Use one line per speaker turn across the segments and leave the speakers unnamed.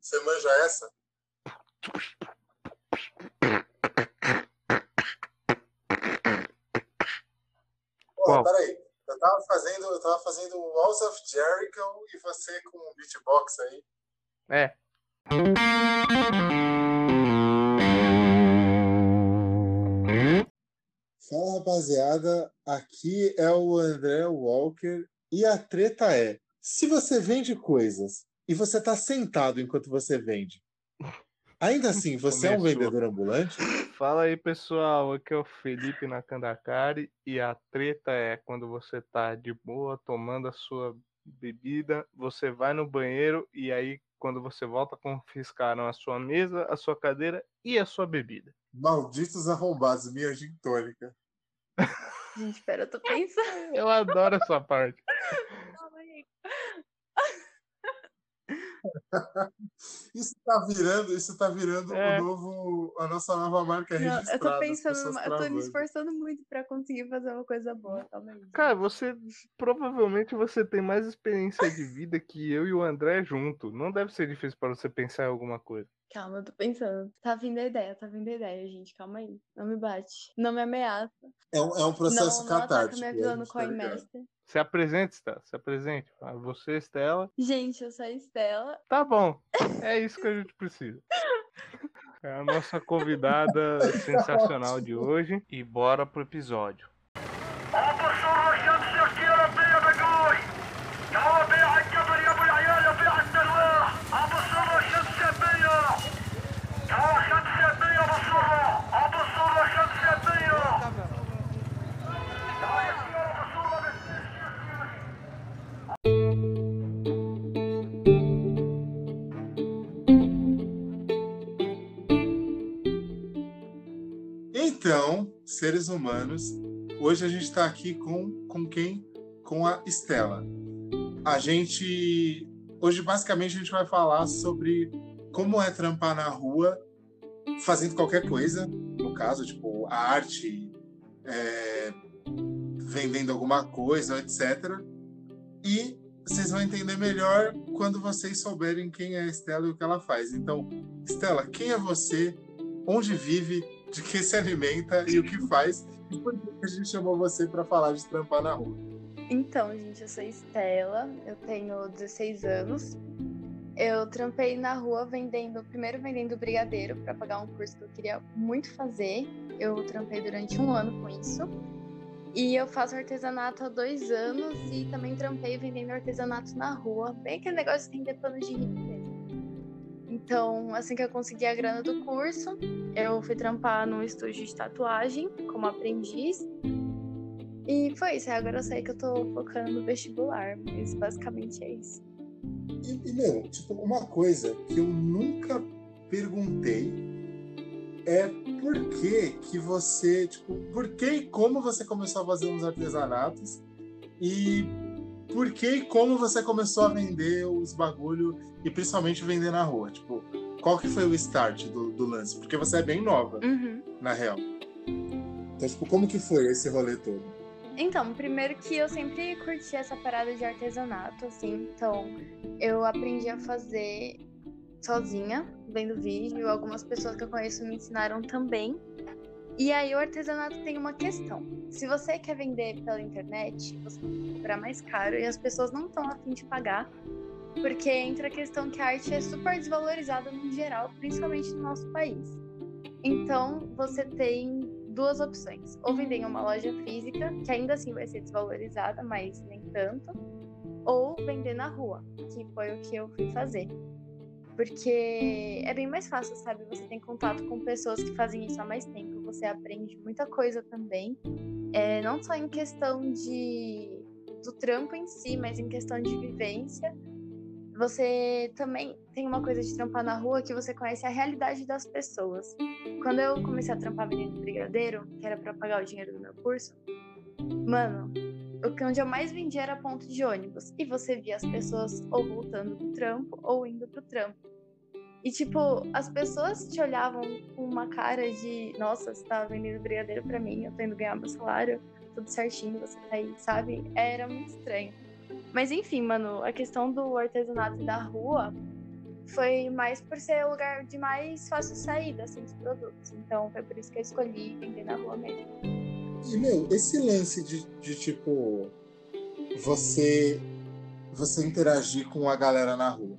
Você manja essa? Pô, peraí. Eu tava fazendo, eu tava fazendo Walls of Jericho e você com um beatbox aí.
É.
Fala rapaziada, aqui é o André Walker e a treta é: se você vende coisas e você está sentado enquanto você vende, ainda assim você é um
Começou.
vendedor ambulante?
Fala aí, pessoal. Aqui é o Felipe Nakandakari e a treta é quando você tá de boa tomando a sua bebida, você vai no banheiro e aí quando você volta confiscaram a sua mesa, a sua cadeira e a sua bebida.
Malditos arrombados, minha gin tônica.
Gente, pera, eu tô pensando.
Eu adoro essa parte.
Calma aí.
Isso tá virando, isso tá virando
É.
o novo, a nossa nova marca
Não,
registrada.
eu tô pensando, eu tô me esforçando muito pra conseguir fazer uma coisa boa. Calma aí.
Cara, você provavelmente você tem mais experiência de vida que eu e o André junto. Não deve ser difícil para você pensar em alguma coisa.
Calma, eu tô pensando. Tá vindo a ideia, tá vindo a ideia, gente. Calma aí. Não me bate. Não me ameaça.
É um, é um processo
não, não ataca
catártico.
minha
a
visão no
tá.
Coinmaster.
Se apresente, Stella. Se apresente. Você, Stella.
Gente, eu sou a Estela.
Tá bom. É isso que a gente precisa. É a nossa convidada sensacional de hoje. E bora pro episódio.
Seres humanos, hoje a gente está aqui com, com quem? Com a Estela. A gente. Hoje, basicamente, a gente vai falar sobre como é trampar na rua fazendo qualquer coisa. No caso, tipo, a arte, é, vendendo alguma coisa, etc. E vocês vão entender melhor quando vocês souberem quem é a Estela e o que ela faz. Então, Estela, quem é você? Onde vive? De que se alimenta e o que faz. E por que a gente chamou você para falar de trampar na rua?
Então, gente, eu sou Estela, eu tenho 16 anos. Eu trampei na rua vendendo, primeiro vendendo brigadeiro para pagar um curso que eu queria muito fazer. Eu trampei durante um ano com isso. E eu faço artesanato há dois anos e também trampei vendendo artesanato na rua. Bem aquele negócio de pano de mesmo. Então, assim que eu consegui a grana do curso, eu fui trampar no estúdio de tatuagem como aprendiz. E foi isso. Agora eu sei que eu tô focando no vestibular, mas basicamente é isso.
E, e, meu, tipo, uma coisa que eu nunca perguntei é por que que você, tipo, por que e como você começou a fazer uns artesanatos e por que e como você começou a vender os bagulho e principalmente vender na rua? Tipo, qual que foi o start do, do lance? Porque você é bem nova,
Uhum.
na real. Então, tipo, como que foi esse rolê todo?
Então, primeiro que eu sempre curti essa parada de artesanato, assim, então eu aprendi a fazer sozinha, vendo vídeo, algumas pessoas que eu conheço me ensinaram também. E aí o artesanato tem uma questão. Se você quer vender pela internet, você tem que cobrar mais caro e as pessoas não estão afim de pagar, porque entra a questão que a arte é super desvalorizada no geral, principalmente no nosso país. Então, você tem duas opções. Ou vender em uma loja física, que ainda assim vai ser desvalorizada, mas nem tanto. Ou vender na rua, que foi o que eu fui fazer. Porque é bem mais fácil, sabe? Você tem contato com pessoas que fazem isso há mais tempo. Você aprende muita coisa também. É, não só em questão de do trampo em si, mas em questão de vivência. Você também tem uma coisa de trampar na rua que você conhece a realidade das pessoas. Quando eu comecei a trampar vendendo brigadeiro, que era pra pagar o dinheiro do meu curso, mano, onde eu mais vendia era ponto de ônibus. E você via as pessoas ou voltando pro trampo ou indo pro trampo. E, tipo, as pessoas te olhavam com uma cara de: nossa, você tá vendendo brigadeiro pra mim, eu tô indo ganhar meu salário, tudo certinho, você tá aí, sabe? Era muito estranho. Mas, enfim, mano, a questão do artesanato da rua foi mais por ser o lugar de mais fácil saída, assim, dos produtos. Então, foi por isso que eu escolhi vender na rua mesmo.
E, meu, esse lance de, de tipo, você, você interagir com a galera na rua.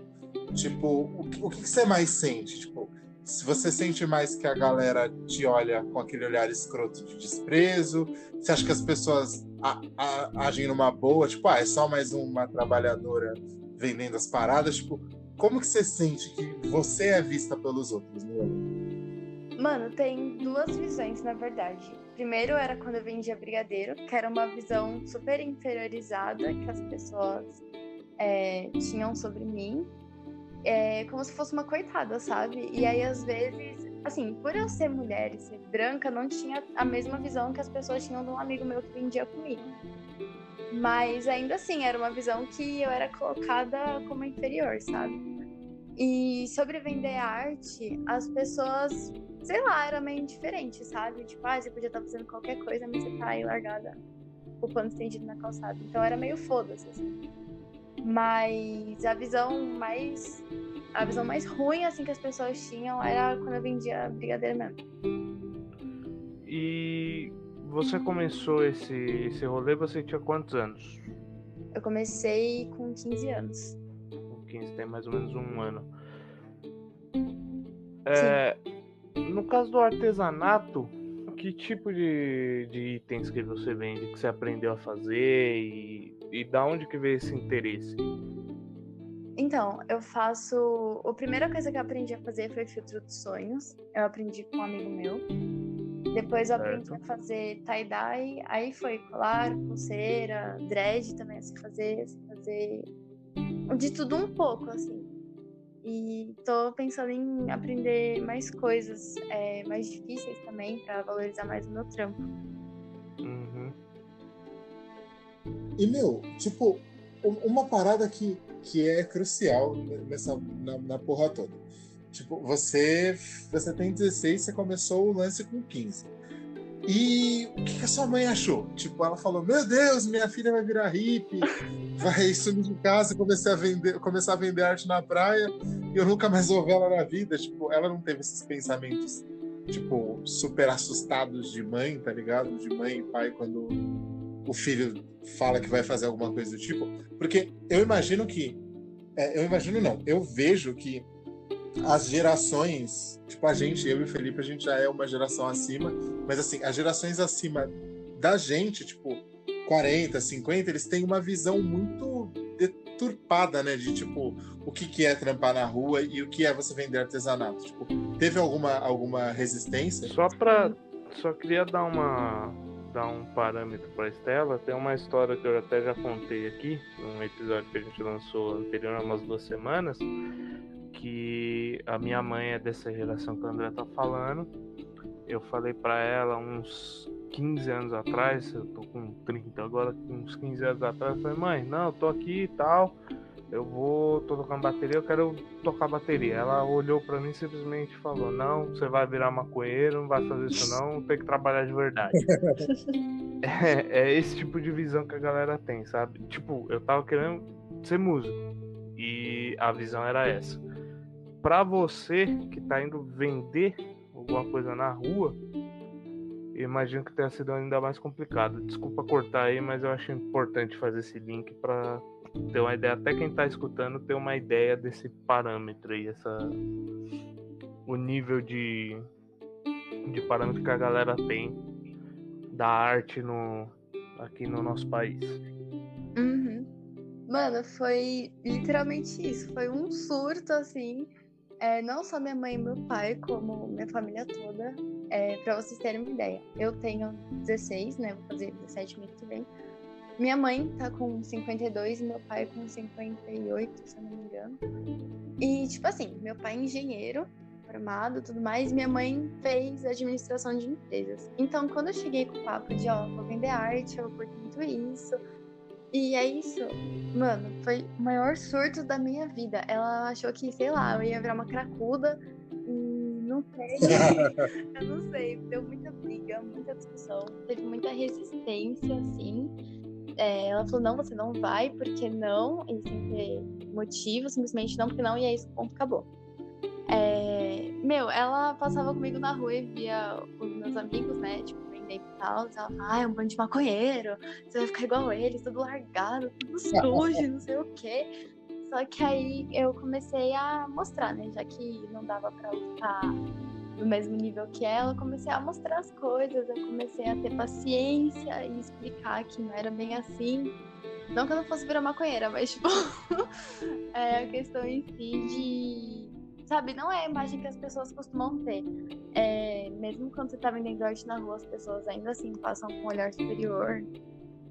Tipo, o, que- o que, você mais sente? Tipo, se você sente mais que a galera te olha com aquele olhar escroto de desprezo, você acha que as pessoas a- a- agem numa boa, tipo, ah, é só mais uma trabalhadora vendendo as paradas, tipo, como que você sente que você é vista pelos outros, né?
Mano, tem duas visões, na verdade. Primeiro era quando eu vendia brigadeiro, que era uma visão super inferiorizada que as pessoas é, tinham sobre mim. É, como se fosse uma coitada, sabe? E aí, às vezes, assim, por eu ser mulher e ser branca, não tinha a mesma visão que as pessoas tinham de um amigo meu que vendia comigo. Mas ainda assim, era uma visão que eu era colocada como inferior, sabe? E sobre vender arte, as pessoas sei lá, era meio indiferente, sabe? Tipo, ah, você podia estar fazendo qualquer coisa, mas você tá aí largada, o pano estendido na calçada. Então era meio foda-se, assim. Mas a visão mais. A visão mais ruim, assim, que as pessoas tinham era quando eu vendia brigadeiro mesmo.
E você começou esse, esse rolê, você tinha quantos anos?
Eu comecei com 15 anos.
Com 15, tem mais ou menos um ano. É, no caso do artesanato, que tipo de, de itens que você vende, que você aprendeu a fazer e, e da onde que veio esse interesse?
Então, eu faço. A primeira coisa que eu aprendi a fazer foi filtro de sonhos. Eu aprendi com um amigo meu. Depois eu aprendi
Certo.
a fazer tie-dye. Aí foi colar, pulseira, dread também, assim, fazer, assim, fazer. De tudo um pouco, assim. E tô pensando em aprender mais coisas é, mais difíceis também, pra valorizar mais o meu trampo.
Uhum.
E, meu, tipo, um- uma parada que, que é crucial nessa, na, na porra toda. Tipo, você, você tem 16, você começou o lance com 15. E o que, que a sua mãe achou? Tipo, ela falou: Meu Deus, minha filha vai virar hippie, vai sumir de casa, comecei a vender, começar a vender arte na praia e eu nunca mais vou ver ela na vida. Tipo, ela não teve esses pensamentos, tipo, super assustados de mãe, tá ligado? De mãe e pai quando o filho fala que vai fazer alguma coisa do tipo. Porque eu imagino que. é, eu imagino não, eu vejo que as gerações, tipo a gente, eu e o Felipe, a gente já é uma geração acima, mas assim, as gerações acima da gente, tipo 40, 50, eles têm uma visão muito deturpada, né, de tipo o que que é trampar na rua e o que é você vender artesanato. Tipo, teve alguma alguma resistência?
Só pra. Só queria dar uma. dar um parâmetro pra Estela. Tem uma história que eu até já contei aqui, num episódio que a gente lançou anterior há umas duas semanas. Que a minha mãe é dessa geração que o André tá falando. Eu falei pra ela uns 15 anos atrás, eu tô com 30 agora, uns 15 anos atrás, eu falei, mãe, não, eu tô aqui e tal. Eu vou, tô tocando bateria, eu quero tocar bateria. Ela olhou pra mim e simplesmente falou: Não, você vai virar maconheiro, não vai fazer isso não, tem que trabalhar de verdade. é, é esse tipo de visão que a galera tem, sabe? Tipo, eu tava querendo ser músico e a visão era essa. Pra você que tá indo vender alguma coisa na rua, imagino que tenha sido ainda mais complicado. Desculpa cortar aí, mas eu acho importante fazer esse link pra ter uma ideia, até quem tá escutando ter uma ideia desse parâmetro aí, essa o nível de de parâmetro que a galera tem da arte no aqui no nosso país.
Uhum. Mano, foi literalmente isso. Foi um surto, assim. É, não só minha mãe e meu pai, como minha família toda. É, pra vocês terem uma ideia. Eu tenho 16, né? Vou fazer 17 mês que vem. Minha mãe tá com 52 e meu pai com 58, se eu não me engano. E, tipo assim, meu pai é engenheiro, formado tudo mais, minha mãe fez administração de empresas. Então, quando eu cheguei com o papo de, ó, vou vender arte, eu curto muito isso. E é isso, mano, foi o maior surto da minha vida. Ela achou que, sei lá, eu ia virar uma cracuda e não sei. eu não sei, deu muita briga, muita discussão, teve muita resistência, assim. É, ela falou, não, você não vai, porque não, e sem ter motivo, simplesmente não, porque não, e é isso, ponto, acabou. É, meu, ela passava comigo na rua e via os meus amigos, né, tipo, e tal, ela ah, é um bando de maconheiro, você vai ficar igual eles, tudo largado, tudo sujo, não sei o quê. Só que aí eu comecei a mostrar, né, já que não dava pra lutar do mesmo nível que ela, eu comecei a mostrar as coisas, eu comecei a ter paciência e explicar que não era bem assim. Não que eu não fosse virar maconheira, mas, tipo, é a questão em si de. Sabe, não é a imagem que as pessoas costumam ter. É, mesmo quando você tá vendendo arte na rua, as pessoas ainda assim passam com um olhar superior.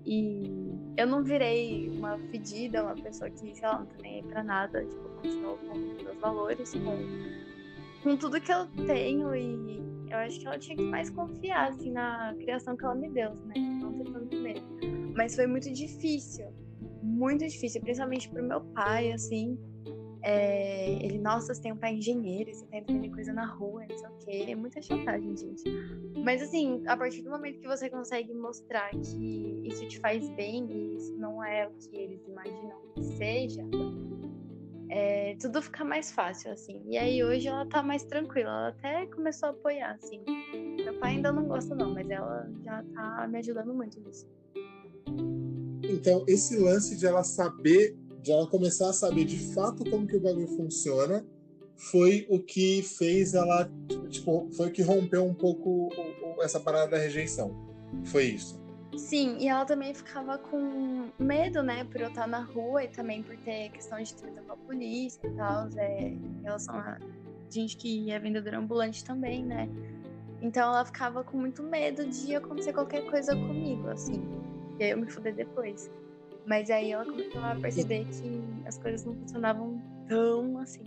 E eu não virei uma fedida, uma pessoa que, sei lá, não tá nem aí pra nada. Tipo, continuo com meus valores, com com tudo que eu tenho e eu acho que ela tinha que mais confiar assim na criação que ela me deu, né? Não ter tanto medo. Mas foi muito difícil, muito difícil, principalmente pro meu pai, assim. É, ele, nossa, você tem um pai engenheiro, você tem vender coisa na rua, não sei o quê. É muita chantagem, gente. Mas assim, a partir do momento que você consegue mostrar que isso te faz bem e isso não é o que eles imaginam que seja, é, tudo fica mais fácil, assim. E aí hoje ela tá mais tranquila, ela até começou a apoiar, assim. Meu pai ainda não gosta, não, mas ela já tá me ajudando muito nisso.
Então, esse lance de ela saber, de ela começar a saber de fato como que o bagulho funciona, foi o que fez ela, tipo, foi o que rompeu um pouco essa parada da rejeição. Foi isso.
Sim, e ela também ficava com medo, né, por eu estar na rua e também por ter questão de treta com a polícia e tal, é, em relação a gente que é vendedora ambulante também, né? Então ela ficava com muito medo de acontecer qualquer coisa comigo, assim, e aí eu me fuder depois. Mas aí ela começou a perceber que as coisas não funcionavam tão assim.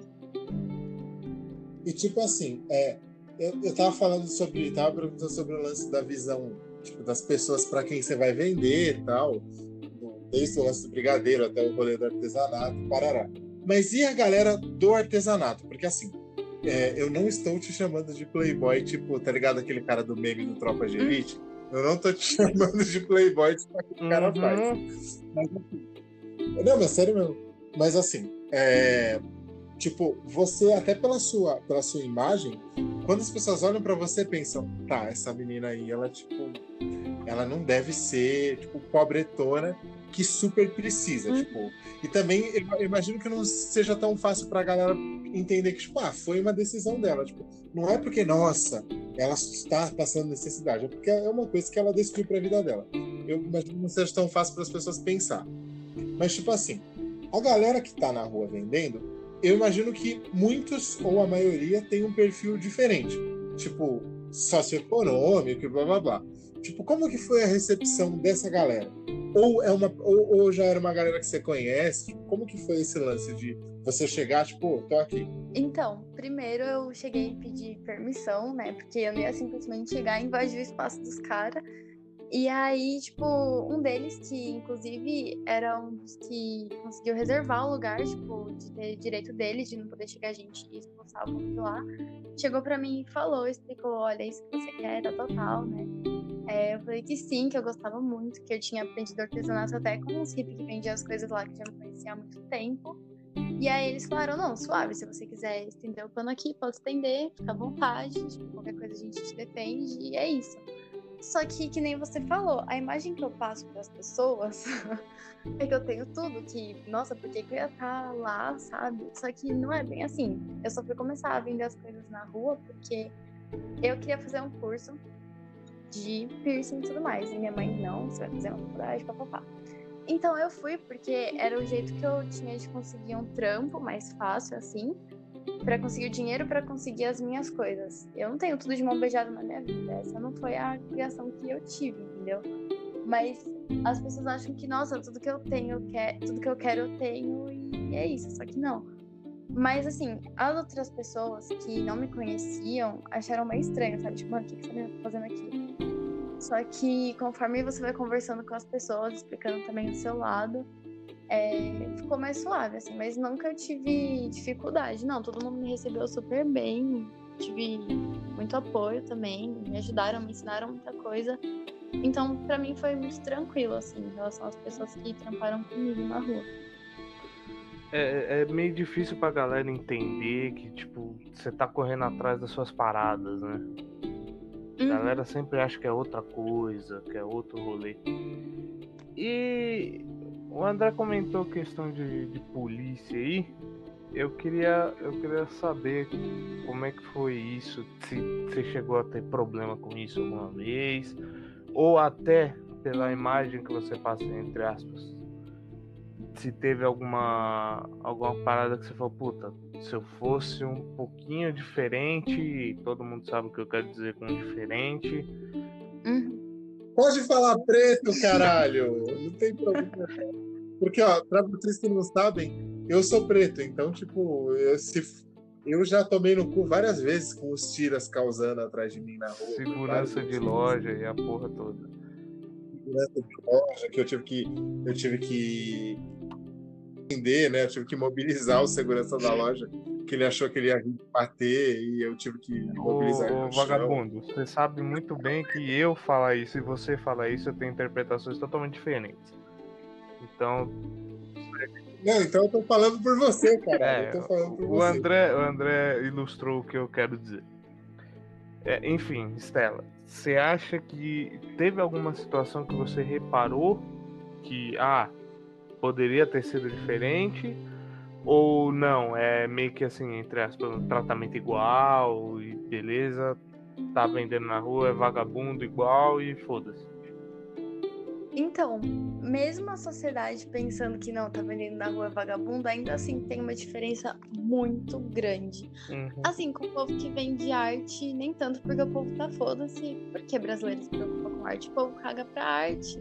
E tipo assim, é, eu, eu tava falando sobre, tava perguntando sobre o lance da visão tipo, das pessoas para quem você vai vender e tal, desde o lance do brigadeiro até o rolê do artesanato, parará. Mas e a galera do artesanato? Porque assim, é, eu não estou te chamando de playboy, tipo, tá ligado aquele cara do meme do Tropa de Elite? Eu não tô te chamando de playboy, tipo, aquele cara uhum. faz. Mas, assim, não, mas sério mesmo. Mas assim, é, tipo, você até pela sua, pela sua imagem, quando as pessoas olham para você pensam, tá, essa menina aí, ela tipo, ela não deve ser tipo pobretona que super precisa, hum. tipo. E também eu imagino que não seja tão fácil pra galera entender que tipo, ah, foi uma decisão dela, tipo, não é porque nossa, ela está passando necessidade, é porque é uma coisa que ela decidiu para a vida dela. Eu imagino que não seja tão fácil para as pessoas pensar. Mas tipo assim, a galera que tá na rua vendendo, eu imagino que muitos, ou a maioria, tem um perfil diferente. Tipo, socioeconômico e blá blá blá. Tipo, como que foi a recepção dessa galera? Ou, é uma, ou, ou já era uma galera que você conhece? Como que foi esse lance de você chegar, tipo, tô aqui?
Então, primeiro eu cheguei a pedir permissão, né? Porque eu não ia simplesmente chegar e invadir o espaço dos caras. E aí, tipo, um deles, que inclusive era um dos que conseguiu reservar o lugar, tipo, de ter direito dele, de não poder chegar a gente e expulsar o de lá, chegou para mim e falou, explicou, olha, isso que você quer, tá total, né? É, eu falei que sim, que eu gostava muito, que eu tinha aprendido artesanato até com uns hippies que vendiam as coisas lá, que já me conhecia há muito tempo. E aí eles falaram, não, suave, se você quiser estender o pano aqui, pode estender, fica à vontade, tipo, qualquer coisa a gente te defende, e é isso. Só que, que nem você falou, a imagem que eu passo para as pessoas é que eu tenho tudo, que, nossa, por que, que eu ia estar tá lá, sabe? Só que não é bem assim. Eu só fui começar a vender as coisas na rua porque eu queria fazer um curso de piercing e tudo mais. E minha mãe, não, você vai fazer uma faculdade, papapá. Então eu fui porque era o jeito que eu tinha de conseguir um trampo mais fácil, assim para conseguir o dinheiro para conseguir as minhas coisas. Eu não tenho tudo de mão beijada na minha vida. Essa não foi a criação que eu tive, entendeu? Mas as pessoas acham que, nossa, tudo que eu tenho, quer, tudo que eu quero eu tenho e é isso. Só que não. Mas, assim, as outras pessoas que não me conheciam acharam meio estranho, sabe? Tipo, mano, o que, você tá fazendo aqui? Só que conforme você vai conversando com as pessoas, explicando também o seu lado, é, ficou mais suave, assim. Mas nunca eu tive dificuldade, não. Todo mundo me recebeu super bem, tive muito apoio também, me ajudaram, me ensinaram muita coisa. Então, pra mim foi muito tranquilo, assim, em relação às pessoas que tramparam comigo na rua.
É, é meio difícil pra galera entender que, tipo, você tá correndo atrás das suas paradas, né? A
Uhum.
galera sempre acha que é outra coisa, que é outro rolê. E o André comentou questão de, de polícia aí. Eu queria, eu queria saber como é que foi isso, se você chegou a ter problema com isso alguma vez, ou até pela imagem que você passa, entre aspas, se teve alguma, alguma parada que você falou, puta, se eu fosse um pouquinho diferente, e todo mundo sabe o que eu quero dizer com diferente,
Uhum.
Pode falar preto, caralho. Não tem problema. Porque, ó, pra vocês que não sabem, eu sou preto, então, tipo, eu, se, eu já tomei no cu várias vezes com os tiras causando atrás de mim na rua.
segurança de loja e a porra toda.
segurança de loja que eu tive que eu tive que entender, né? Eu tive que mobilizar o segurança da loja, que ele achou que ele ia vir bater e eu tive que mobilizar ele
Ô,
no chão.
vagabundo, você sabe muito bem que eu falar isso e você falar isso eu tenho interpretações totalmente diferentes. Então,
Não, então eu tô falando por você, cara.
É,
por
o
você.
André, o André ilustrou o que eu quero dizer. É, enfim, Stella, você acha que teve alguma situação que você reparou que, ah, poderia ter sido diferente? Ou não, é meio que assim, entre aspas, um tratamento igual e beleza, tá vendendo na rua, é vagabundo igual e foda-se.
Então, mesmo a sociedade pensando que não, tá vendendo na rua é vagabundo, ainda assim tem uma diferença muito grande.
Uhum.
Assim, com o povo que vende arte, nem tanto porque o povo tá foda-se, porque brasileiro se preocupa com arte, o povo caga pra arte.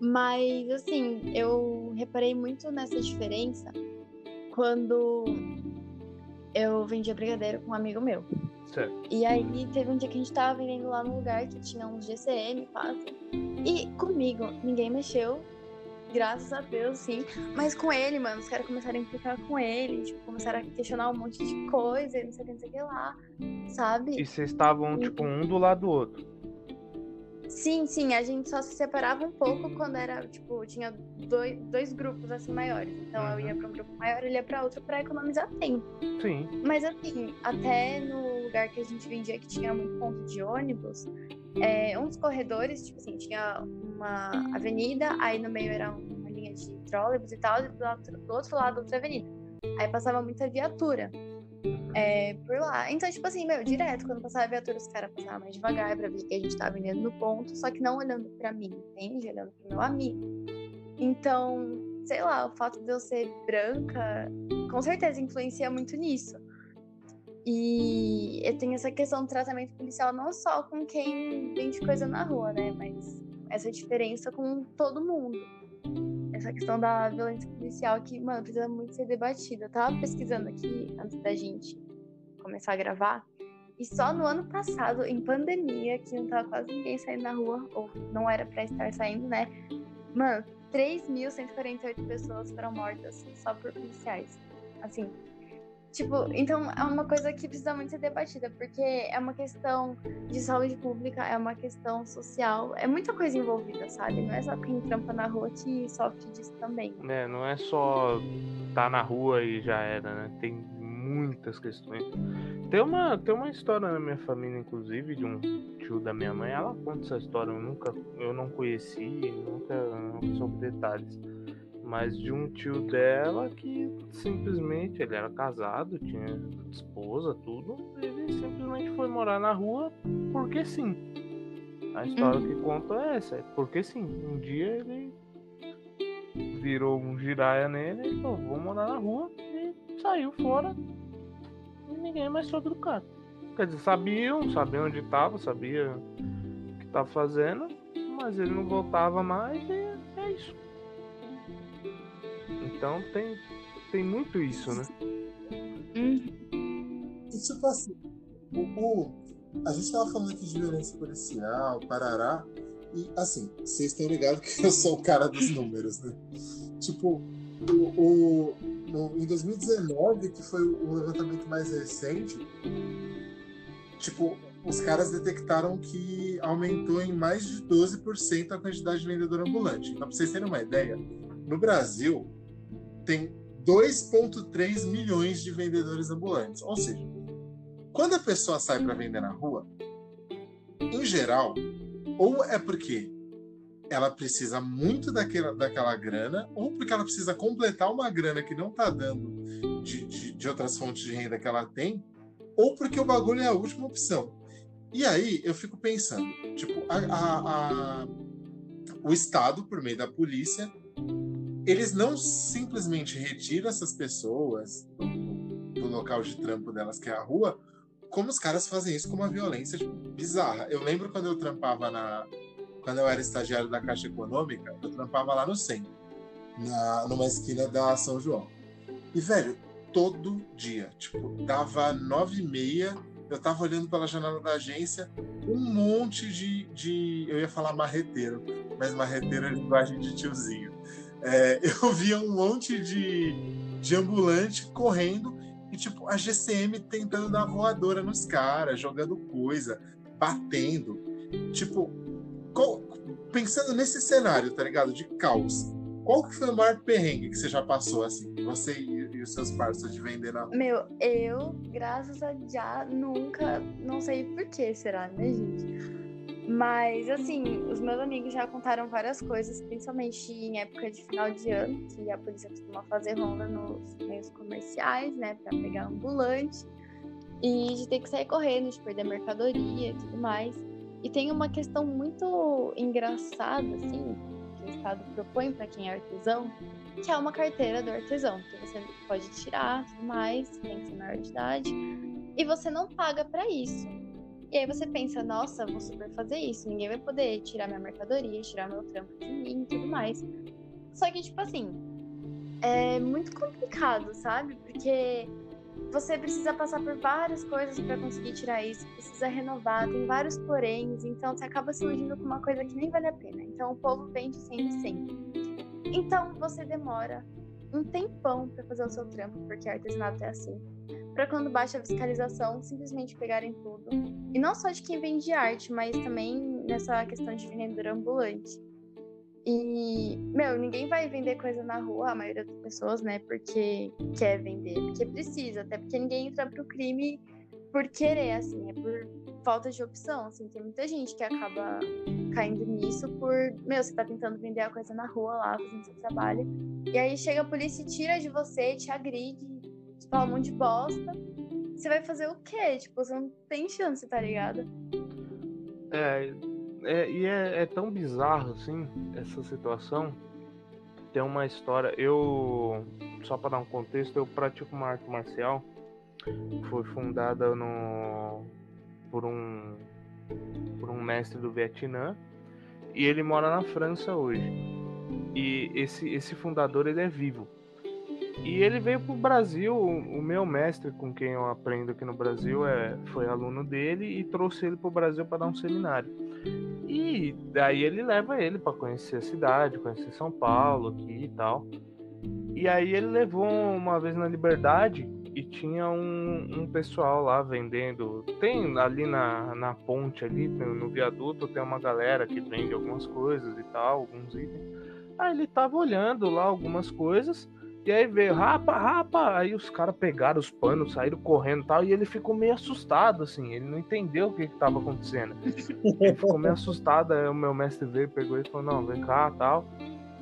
Mas, assim, eu reparei muito nessa diferença quando eu vendia brigadeiro com um amigo meu.
Certo.
E aí teve um dia que a gente tava vendendo lá num lugar que tinha uns GCM, quase. E comigo, ninguém mexeu. Graças a Deus, sim. Mas com ele, mano, os caras começaram a implicar com ele, tipo, começaram a questionar um monte de coisa, não sei o que, não sei o que lá, sabe?
E vocês estavam, tipo, um do lado do outro.
Sim, sim, a gente só se separava um pouco quando era, tipo, tinha dois, dois grupos assim maiores. Então eu ia pra um grupo maior, ele ia pra outro pra economizar tempo.
Sim.
Mas assim, até no lugar que a gente vendia que tinha muito ponto de ônibus, é, um dos corredores, tipo assim, tinha uma avenida, aí no meio era uma linha de trólebus e tal, e do, outro- do outro lado outra avenida. Aí passava muita viatura é, por lá. Então, tipo assim, meu, direto, quando passava a viatura, os caras passavam mais devagar pra ver que a gente tava vendendo no ponto, só que não olhando pra mim, entende? Olhando pro meu amigo. Então, sei lá, o fato de eu ser branca, com certeza influencia muito nisso. E eu tenho essa questão do tratamento policial não só com quem vende coisa na rua, né? Mas essa diferença com todo mundo. Essa questão da violência policial que, mano, precisa muito ser debatida. Eu tava pesquisando aqui antes da gente começar a gravar. E só no ano passado, em pandemia, que não tava quase ninguém saindo na rua, ou não era pra estar saindo, né? Mano, 3.148 pessoas foram mortas só por policiais. Assim, Tipo, então é uma coisa que precisa muito ser debatida, porque é uma questão de saúde pública, é uma questão social, é muita coisa envolvida, sabe? Não é só quem trampa na rua que sofre disso também.
É, não é só tá na rua e já era, né? Tem muitas questões. Tem uma, tem uma história na minha família, inclusive, de um tio da minha mãe. Ela conta essa história, eu nunca, eu não conheci, nunca não soube detalhes. Mas de um tio dela que simplesmente ele era casado, tinha esposa, tudo. Ele simplesmente foi morar na rua porque sim. A história que conta é essa, é porque sim. Um dia ele virou um giraia nele e falou, vou morar na rua e saiu fora e ninguém mais soube do cara. Quer dizer, sabiam, sabiam onde tava, sabia o que tava fazendo, mas ele não voltava mais e é isso. Então tem, tem muito isso, né?
tipo assim, o, o, a gente tava falando aqui de violência policial, parará, e assim, vocês estão ligados que eu sou o cara dos números, né? Tipo, o, o no, em 2019, que foi o levantamento mais recente, tipo, os caras detectaram que aumentou em mais de 12% a quantidade de vendedor ambulante. Então, para vocês terem uma ideia, no Brasil tem 2,3 milhões de vendedores ambulantes. Ou seja, quando a pessoa sai para vender na rua, em geral, ou é porque ela precisa muito daquela, daquela grana, ou porque ela precisa completar uma grana que não está dando de, de, de, outras fontes de renda que ela tem, ou porque o bagulho é a última opção. E aí eu fico pensando, tipo, a, a, a, o Estado, por meio da polícia, eles não simplesmente retiram essas pessoas do, do local de trampo delas, que é a rua, como os caras fazem isso com uma violência tipo, bizarra. Eu lembro quando eu trampava na. Quando eu era estagiário da Caixa Econômica, eu trampava lá no centro, na, numa esquina da São João. E, velho, todo dia, tipo, dava nove e meia, eu tava olhando pela janela da agência, um monte de, de eu ia falar marreteiro, mas marreteiro é linguagem de tiozinho. É, eu via um monte de, de ambulante correndo e, tipo, a GCM tentando dar voadora nos caras, jogando coisa, batendo. Tipo, qual, pensando nesse cenário, tá ligado? De caos. Qual que foi o maior perrengue que você já passou, assim? Você e, e os seus parceiros de vender na?
Meu, eu, graças a já, nunca, não sei por que será, né, gente? Mas, assim, os meus amigos já contaram várias coisas, principalmente em época de final de ano, que a polícia costuma fazer ronda nos meios comerciais, né, para pegar ambulante, e de ter que sair correndo, de perder mercadoria e tudo mais. E tem uma questão muito engraçada, assim, que o Estado propõe para quem é artesão, que é uma carteira do artesão, que você pode tirar tudo mais, tem que ser maior de idade, e você não paga para isso. E aí você pensa, nossa, vou super fazer isso, ninguém vai poder tirar minha mercadoria, tirar meu trampo de mim e tudo mais. Só que, tipo assim, é muito complicado, sabe? Porque você precisa passar por várias coisas para conseguir tirar isso, precisa renovar, tem vários poréns, então você acaba se iludindo com uma coisa que nem vale a pena. Então o povo vende sempre sempre. Então você demora um tempão para fazer o seu trampo, porque artesanato é assim para quando baixa a fiscalização, simplesmente pegarem tudo. E não só de quem vende arte, mas também nessa questão de vendedor ambulante. E, meu, ninguém vai vender coisa na rua, a maioria das pessoas, né, porque quer vender, porque precisa, até porque ninguém entra pro crime por querer, assim, é por falta de opção, assim, tem muita gente que acaba caindo nisso por, meu, você tá tentando vender a coisa na rua lá, fazendo seu trabalho, e aí chega a polícia e tira de você, te agride, fala um monte de bosta, você vai fazer o quê? Tipo, você não tem chance, tá ligado?
É, é e é, é tão bizarro, assim, essa situação. Tem uma história, eu, só para dar um contexto, eu pratico uma arte marcial, foi fundada no, por um, por um mestre do Vietnã, e ele mora na França hoje. E esse, esse fundador, ele é vivo. E ele veio pro Brasil, o meu mestre com quem eu aprendo aqui no Brasil é, foi aluno dele e trouxe ele pro Brasil para dar um seminário. E daí ele leva ele para conhecer a cidade, conhecer São Paulo aqui e tal. E aí ele levou uma vez na Liberdade e tinha um, um pessoal lá vendendo. Tem ali na, na ponte ali, no, viaduto, tem uma galera que vende algumas coisas e tal, alguns itens. Aí ele tava olhando lá algumas coisas e aí veio, rapa, rapa. Aí os caras pegaram os panos, saíram correndo e tal. E ele ficou meio assustado, assim. Ele não entendeu o que, que tava acontecendo. Ele ficou meio assustado. Aí o meu mestre veio, pegou e falou: Não, vem cá tal.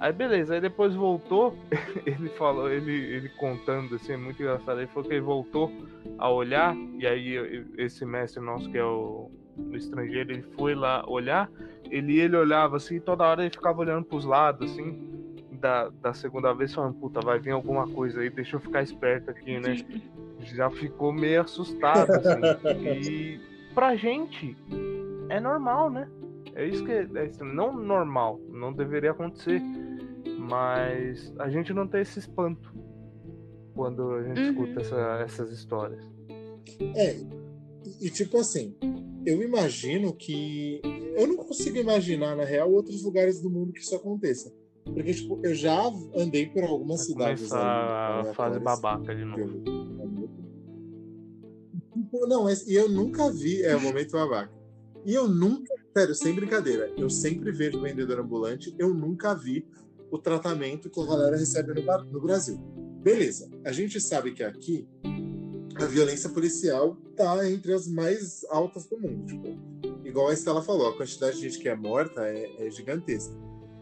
Aí beleza, aí depois voltou. ele falou, ele, ele contando assim, é muito engraçado. Ele falou que ele voltou a olhar. E aí esse mestre nosso, que é o, o estrangeiro, ele foi lá olhar. Ele, ele olhava assim, toda hora ele ficava olhando pros lados, assim da, da segunda vez falando, puta, vai vir alguma coisa aí, deixa eu ficar esperto aqui, né? Já ficou meio assustado, assim. E pra gente é normal, né? É isso que é, é não normal, não deveria acontecer. Mas a gente não tem esse espanto quando a gente uhum. escuta essa, essas histórias.
É, e, tipo assim, eu imagino que. Eu não consigo imaginar, na real, outros lugares do mundo que isso aconteça. Porque, tipo, eu já andei por algumas
Vai
cidades.
começar a
aleatórias.
fase babaca de novo.
Tipo, Não, mas e eu nunca vi. É o momento babaca. E eu nunca, sério, sem brincadeira, eu sempre vejo vendedor ambulante, eu nunca vi o tratamento que a galera recebe no, no Brasil. Beleza, a gente sabe que aqui a violência policial tá entre as mais altas do mundo. Tipo, igual a Estela falou, a quantidade de gente que é morta é, é gigantesca.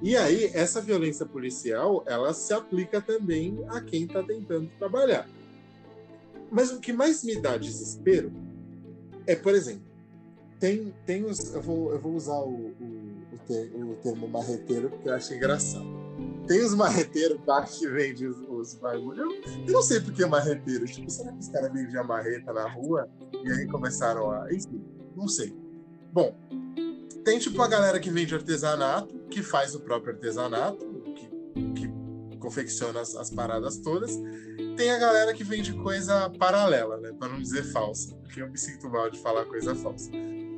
E aí, essa violência policial, ela se aplica também a quem está tentando trabalhar. Mas o que mais me dá desespero é, por exemplo, tem, tem os. Eu vou, eu vou usar o, o, o termo marreteiro porque eu acho engraçado. Tem os marreteiros tá, que vendem os, os bagulhos. Eu, não sei por que marreteiro. Tipo, será que os caras vendiam marreta na rua e aí começaram a. Enfim, não sei. Bom, tem tipo a galera que vende artesanato, que faz o próprio artesanato, que, que confecciona as, as paradas todas. Tem a galera que vende coisa paralela, né? Pra não dizer falsa, porque eu me sinto mal de falar coisa falsa.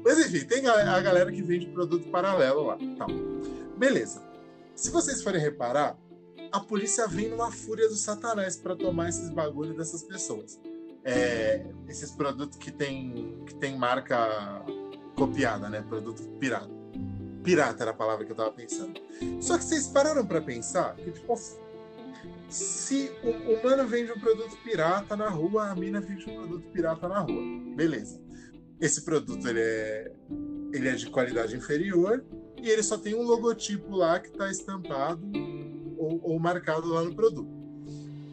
Mas enfim, tem a a galera que vende produto paralelo lá. Tal. Beleza. Se vocês forem reparar, a polícia vem numa fúria do satanás para tomar esses bagulhos dessas pessoas. É, esses produtos que tem, que tem marca copiada, né? Produto pirata. Pirata era a palavra que eu tava pensando. Só que vocês pararam para pensar que, tipo se o, o mano vende um produto pirata na rua, a mina vende um produto pirata na rua. Beleza. Esse produto ele é, ele é de qualidade inferior e ele só tem um logotipo lá que está estampado ou, ou marcado lá no produto.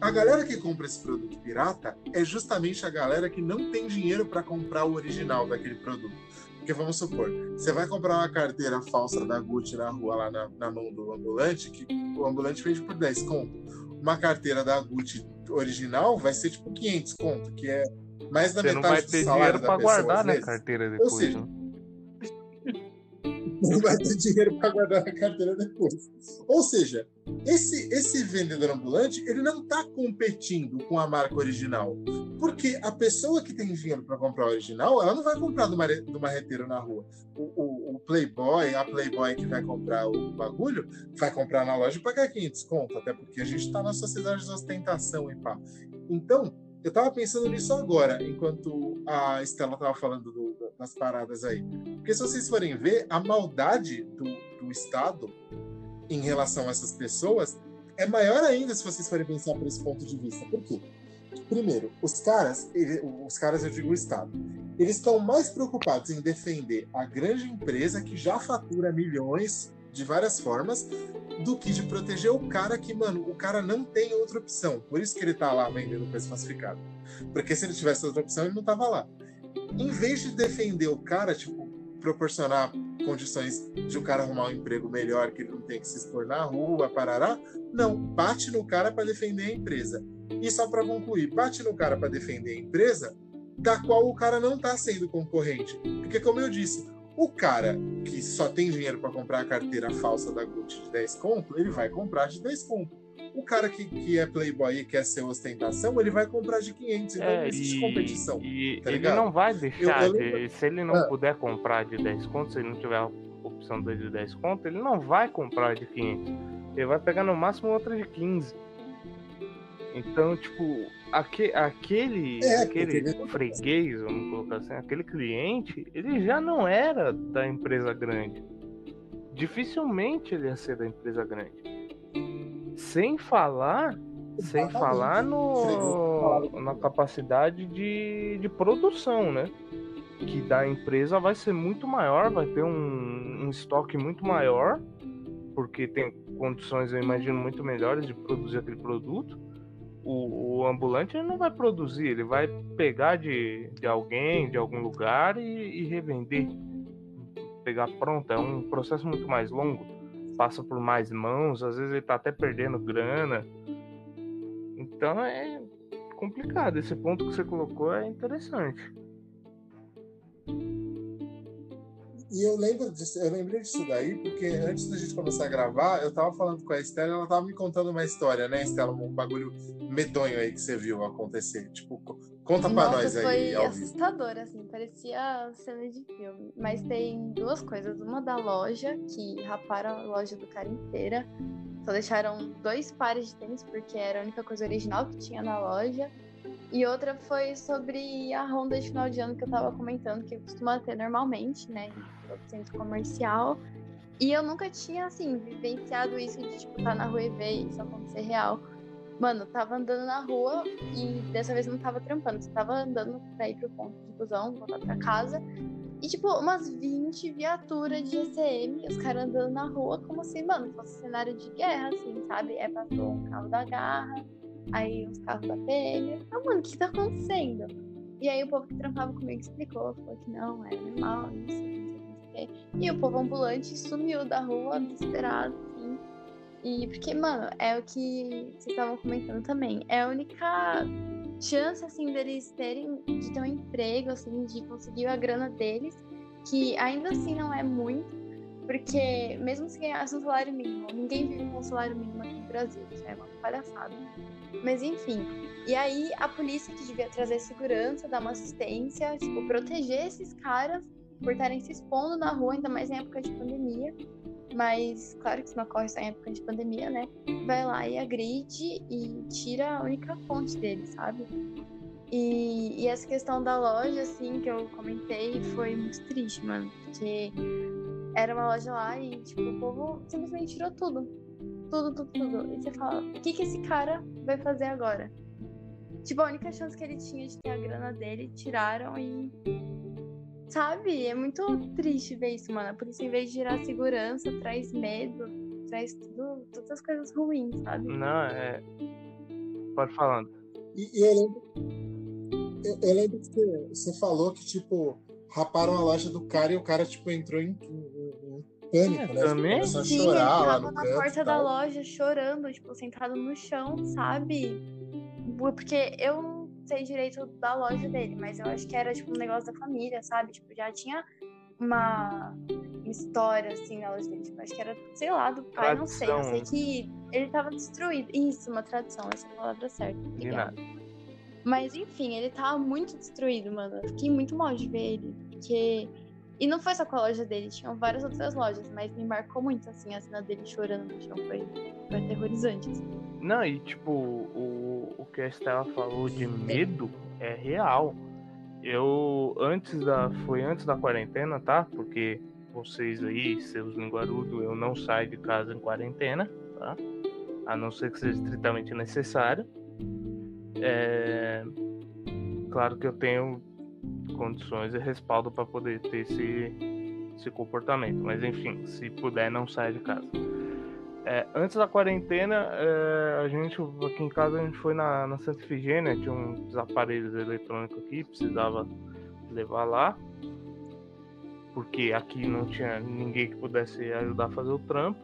A galera que compra esse produto pirata é justamente a galera que não tem dinheiro para comprar o original daquele produto. Porque vamos supor, você vai comprar uma carteira falsa da Gucci na rua, lá na, na mão do ambulante, que o ambulante vende por 10 conto. Uma carteira da Gucci original vai ser tipo 500 conto, que é mais da
Você não vai
metade do
ter
salário
dinheiro
da pessoa,
guardar,
às
né, carteira depois.
seja,
né?
Não vai ter dinheiro para guardar na carteira depois. Ou seja, esse, esse vendedor ambulante ele não está competindo com a marca original. Porque a pessoa que tem dinheiro para comprar o original, ela não vai comprar do, marreteiro na rua. O, o, o Playboy, a Playboy que vai comprar o bagulho, vai comprar na loja e pagar 500 conto. Até porque a gente está na sociedade de ostentação e pá. Então, eu tava pensando nisso agora, enquanto a Estela tava falando do- das paradas aí. Porque se vocês forem ver, a maldade do, do Estado em relação a essas pessoas é maior ainda se vocês forem pensar por esse ponto de vista. Por quê? Primeiro, os caras, ele- os caras, eu digo o Estado, eles estão mais preocupados em defender a grande empresa que já fatura milhões de várias formas do que de proteger o cara que, mano, o cara não tem outra opção. Por isso que ele tá lá vendendo coisa falsificada. Porque se ele tivesse outra opção, ele não tava lá. Em vez de defender o cara, tipo, proporcionar condições de o cara arrumar um emprego melhor, que ele não tem que se expor na rua, parará, não, bate no cara para defender a empresa. E só para concluir, bate no cara para defender a empresa da qual o cara não tá sendo concorrente. Porque, como eu disse, o cara que só tem dinheiro para comprar a carteira falsa da Gucci de 10 conto, ele vai comprar de 10 conto. O cara que, que é playboy e quer ser ostentação, ele vai comprar de 500. Então não
É,
existe
e,
competição.
e
tá
ele
ligado?
não vai deixar
Eu- eu
de.
lembro-
Se ele não
Ah.
puder comprar de 10 contos, se ele não tiver a opção de 10 contos, ele não vai comprar de 500. Ele vai pegar no máximo outra de 15. Então, tipo, aque, aquele,
É,
aquele
porque
freguês, vamos colocar assim, aquele cliente, ele já não era da empresa grande. Dificilmente ele ia ser da empresa grande. Sem falar, sem falar no, na capacidade de, de produção, né? Que da empresa vai ser muito maior, vai ter um, um estoque muito maior, porque tem condições, eu imagino, muito melhores de produzir aquele produto. O, o ambulante não vai produzir, ele vai pegar de, de alguém, de algum lugar e, e revender. Pegar pronto, é um processo muito mais longo, passa por mais mãos, às vezes ele tá até perdendo grana. Então é complicado. Esse ponto que você colocou é interessante.
E eu lembro disso, eu lembrei disso daí, porque antes da gente começar a gravar, eu tava falando com a Estela, ela tava me contando uma história, né, Estela? Um bagulho medonho aí que você viu acontecer. Tipo, co- Conta pra
Nossa,
nós aí.
foi assustador, assim, parecia cena de filme. Mas tem duas coisas. Uma da loja, que raparam a loja do cara inteira. Só deixaram dois pares de tênis, porque era a única coisa original que tinha na loja. E outra foi sobre a ronda de final de ano que eu tava comentando, que costuma ter normalmente, né? Todo centro comercial. E eu nunca tinha, assim, vivenciado isso de, tipo, estar na rua e ver isso acontecer real. Mano, tava andando na rua e dessa vez não tava trampando, só tava andando pra ir pro ponto de busão, voltar pra casa. E, tipo, umas 20 viaturas de GCM, e os caras andando na rua como se, mano, fosse cenário de guerra, assim, sabe? É passou um carro da garra, aí uns carros PM. Ah, mano, o que tá acontecendo? E aí o povo que trampava comigo explicou, falou que não, é normal, não sei, não sei, não sei o. E o povo ambulante sumiu da rua, desesperado, assim. E porque, mano, é o que vocês estavam comentando também. É a única chance, assim, deles terem, de ter um emprego, assim, de conseguir a grana deles, que ainda assim não é muito, porque mesmo se ganhasse um salário mínimo, ninguém vive com um salário mínimo aqui no Brasil, isso é uma palhaçada. Mas enfim, e aí a polícia que devia trazer segurança, dar uma assistência, tipo, proteger esses caras por estarem se expondo na rua, ainda mais em época de pandemia. Mas claro que isso não ocorre só em época de pandemia, né? Vai lá e agride e tira a única fonte dele, sabe? E, e essa questão da loja, assim, que eu comentei, foi muito triste, mano. Porque era uma loja lá e, tipo, o povo simplesmente tirou tudo. Tudo, tudo, tudo. E você fala, o que, que esse cara vai fazer agora? Tipo, a única chance que ele tinha de ter a grana dele, tiraram e. Sabe? É muito triste ver isso, mano. A polícia, em vez de gerar segurança, traz medo, traz tudo, todas as coisas ruins, sabe?
Não, é. Pode falando.
E, e eu lembro. Eu, eu lembro que você, falou que, tipo, raparam a loja do cara e o cara, tipo, entrou em pânico,
É,
né?
Também?
começou a
Sim, ele
chorar lá
tava
no
na
canto
porta da loja chorando, tipo, sentado no chão, sabe? Porque eu não sei direito da loja dele, mas eu acho que era, tipo, um negócio da família, sabe? Tipo, já tinha uma história, assim, na loja dele. Tipo, acho que era, sei lá, do pai, não sei. Eu sei
Tradição.
que ele tava destruído. Isso, uma tradição, essa é a palavra certa.
De
Obrigada.
nada.
Mas enfim, ele tava muito destruído, mano. Eu fiquei muito mal de ver ele. Porque. E não foi só com a loja dele, tinham várias outras lojas, mas me marcou muito, assim, a cena dele chorando no chão. Foi, foi aterrorizante, assim.
Não, e tipo, o, o que a Estela falou de medo é real. Eu, antes da. Foi antes da quarentena, tá? Porque vocês aí, seus linguarudos, eu não saio de casa em quarentena, tá? A não ser que seja estritamente necessário. É, Claro que eu tenho condições e respaldo para poder ter esse, esse comportamento. Mas enfim, se puder, não saia de casa. É, antes da quarentena, é, a gente aqui em casa a gente foi na, na Santa Ifigênia, tinha uns aparelhos eletrônicos aqui, precisava levar lá, porque aqui não tinha ninguém que pudesse ajudar a fazer o trampo.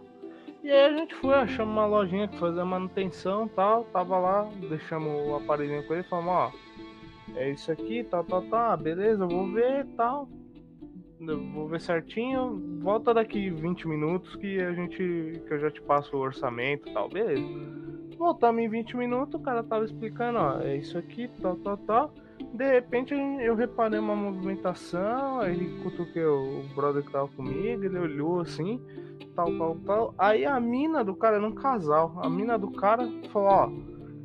E aí a gente foi, achamos uma lojinha que fazia manutenção tal, tava lá, deixamos o aparelhinho com ele e falamos, ó, é isso aqui, tal, tal, tal, beleza, vou ver tal. Vou ver certinho, volta daqui 20 minutos que a gente. que eu já te passo o orçamento tal, beleza. Voltamos em 20 minutos, o cara tava explicando, ó, é isso aqui, tal, tal, tal. De repente eu reparei uma movimentação, aí cutuquei o brother que tava comigo, ele olhou assim, tal, tal, tal. Aí a mina do cara era um casal. A mina do cara falou, ó,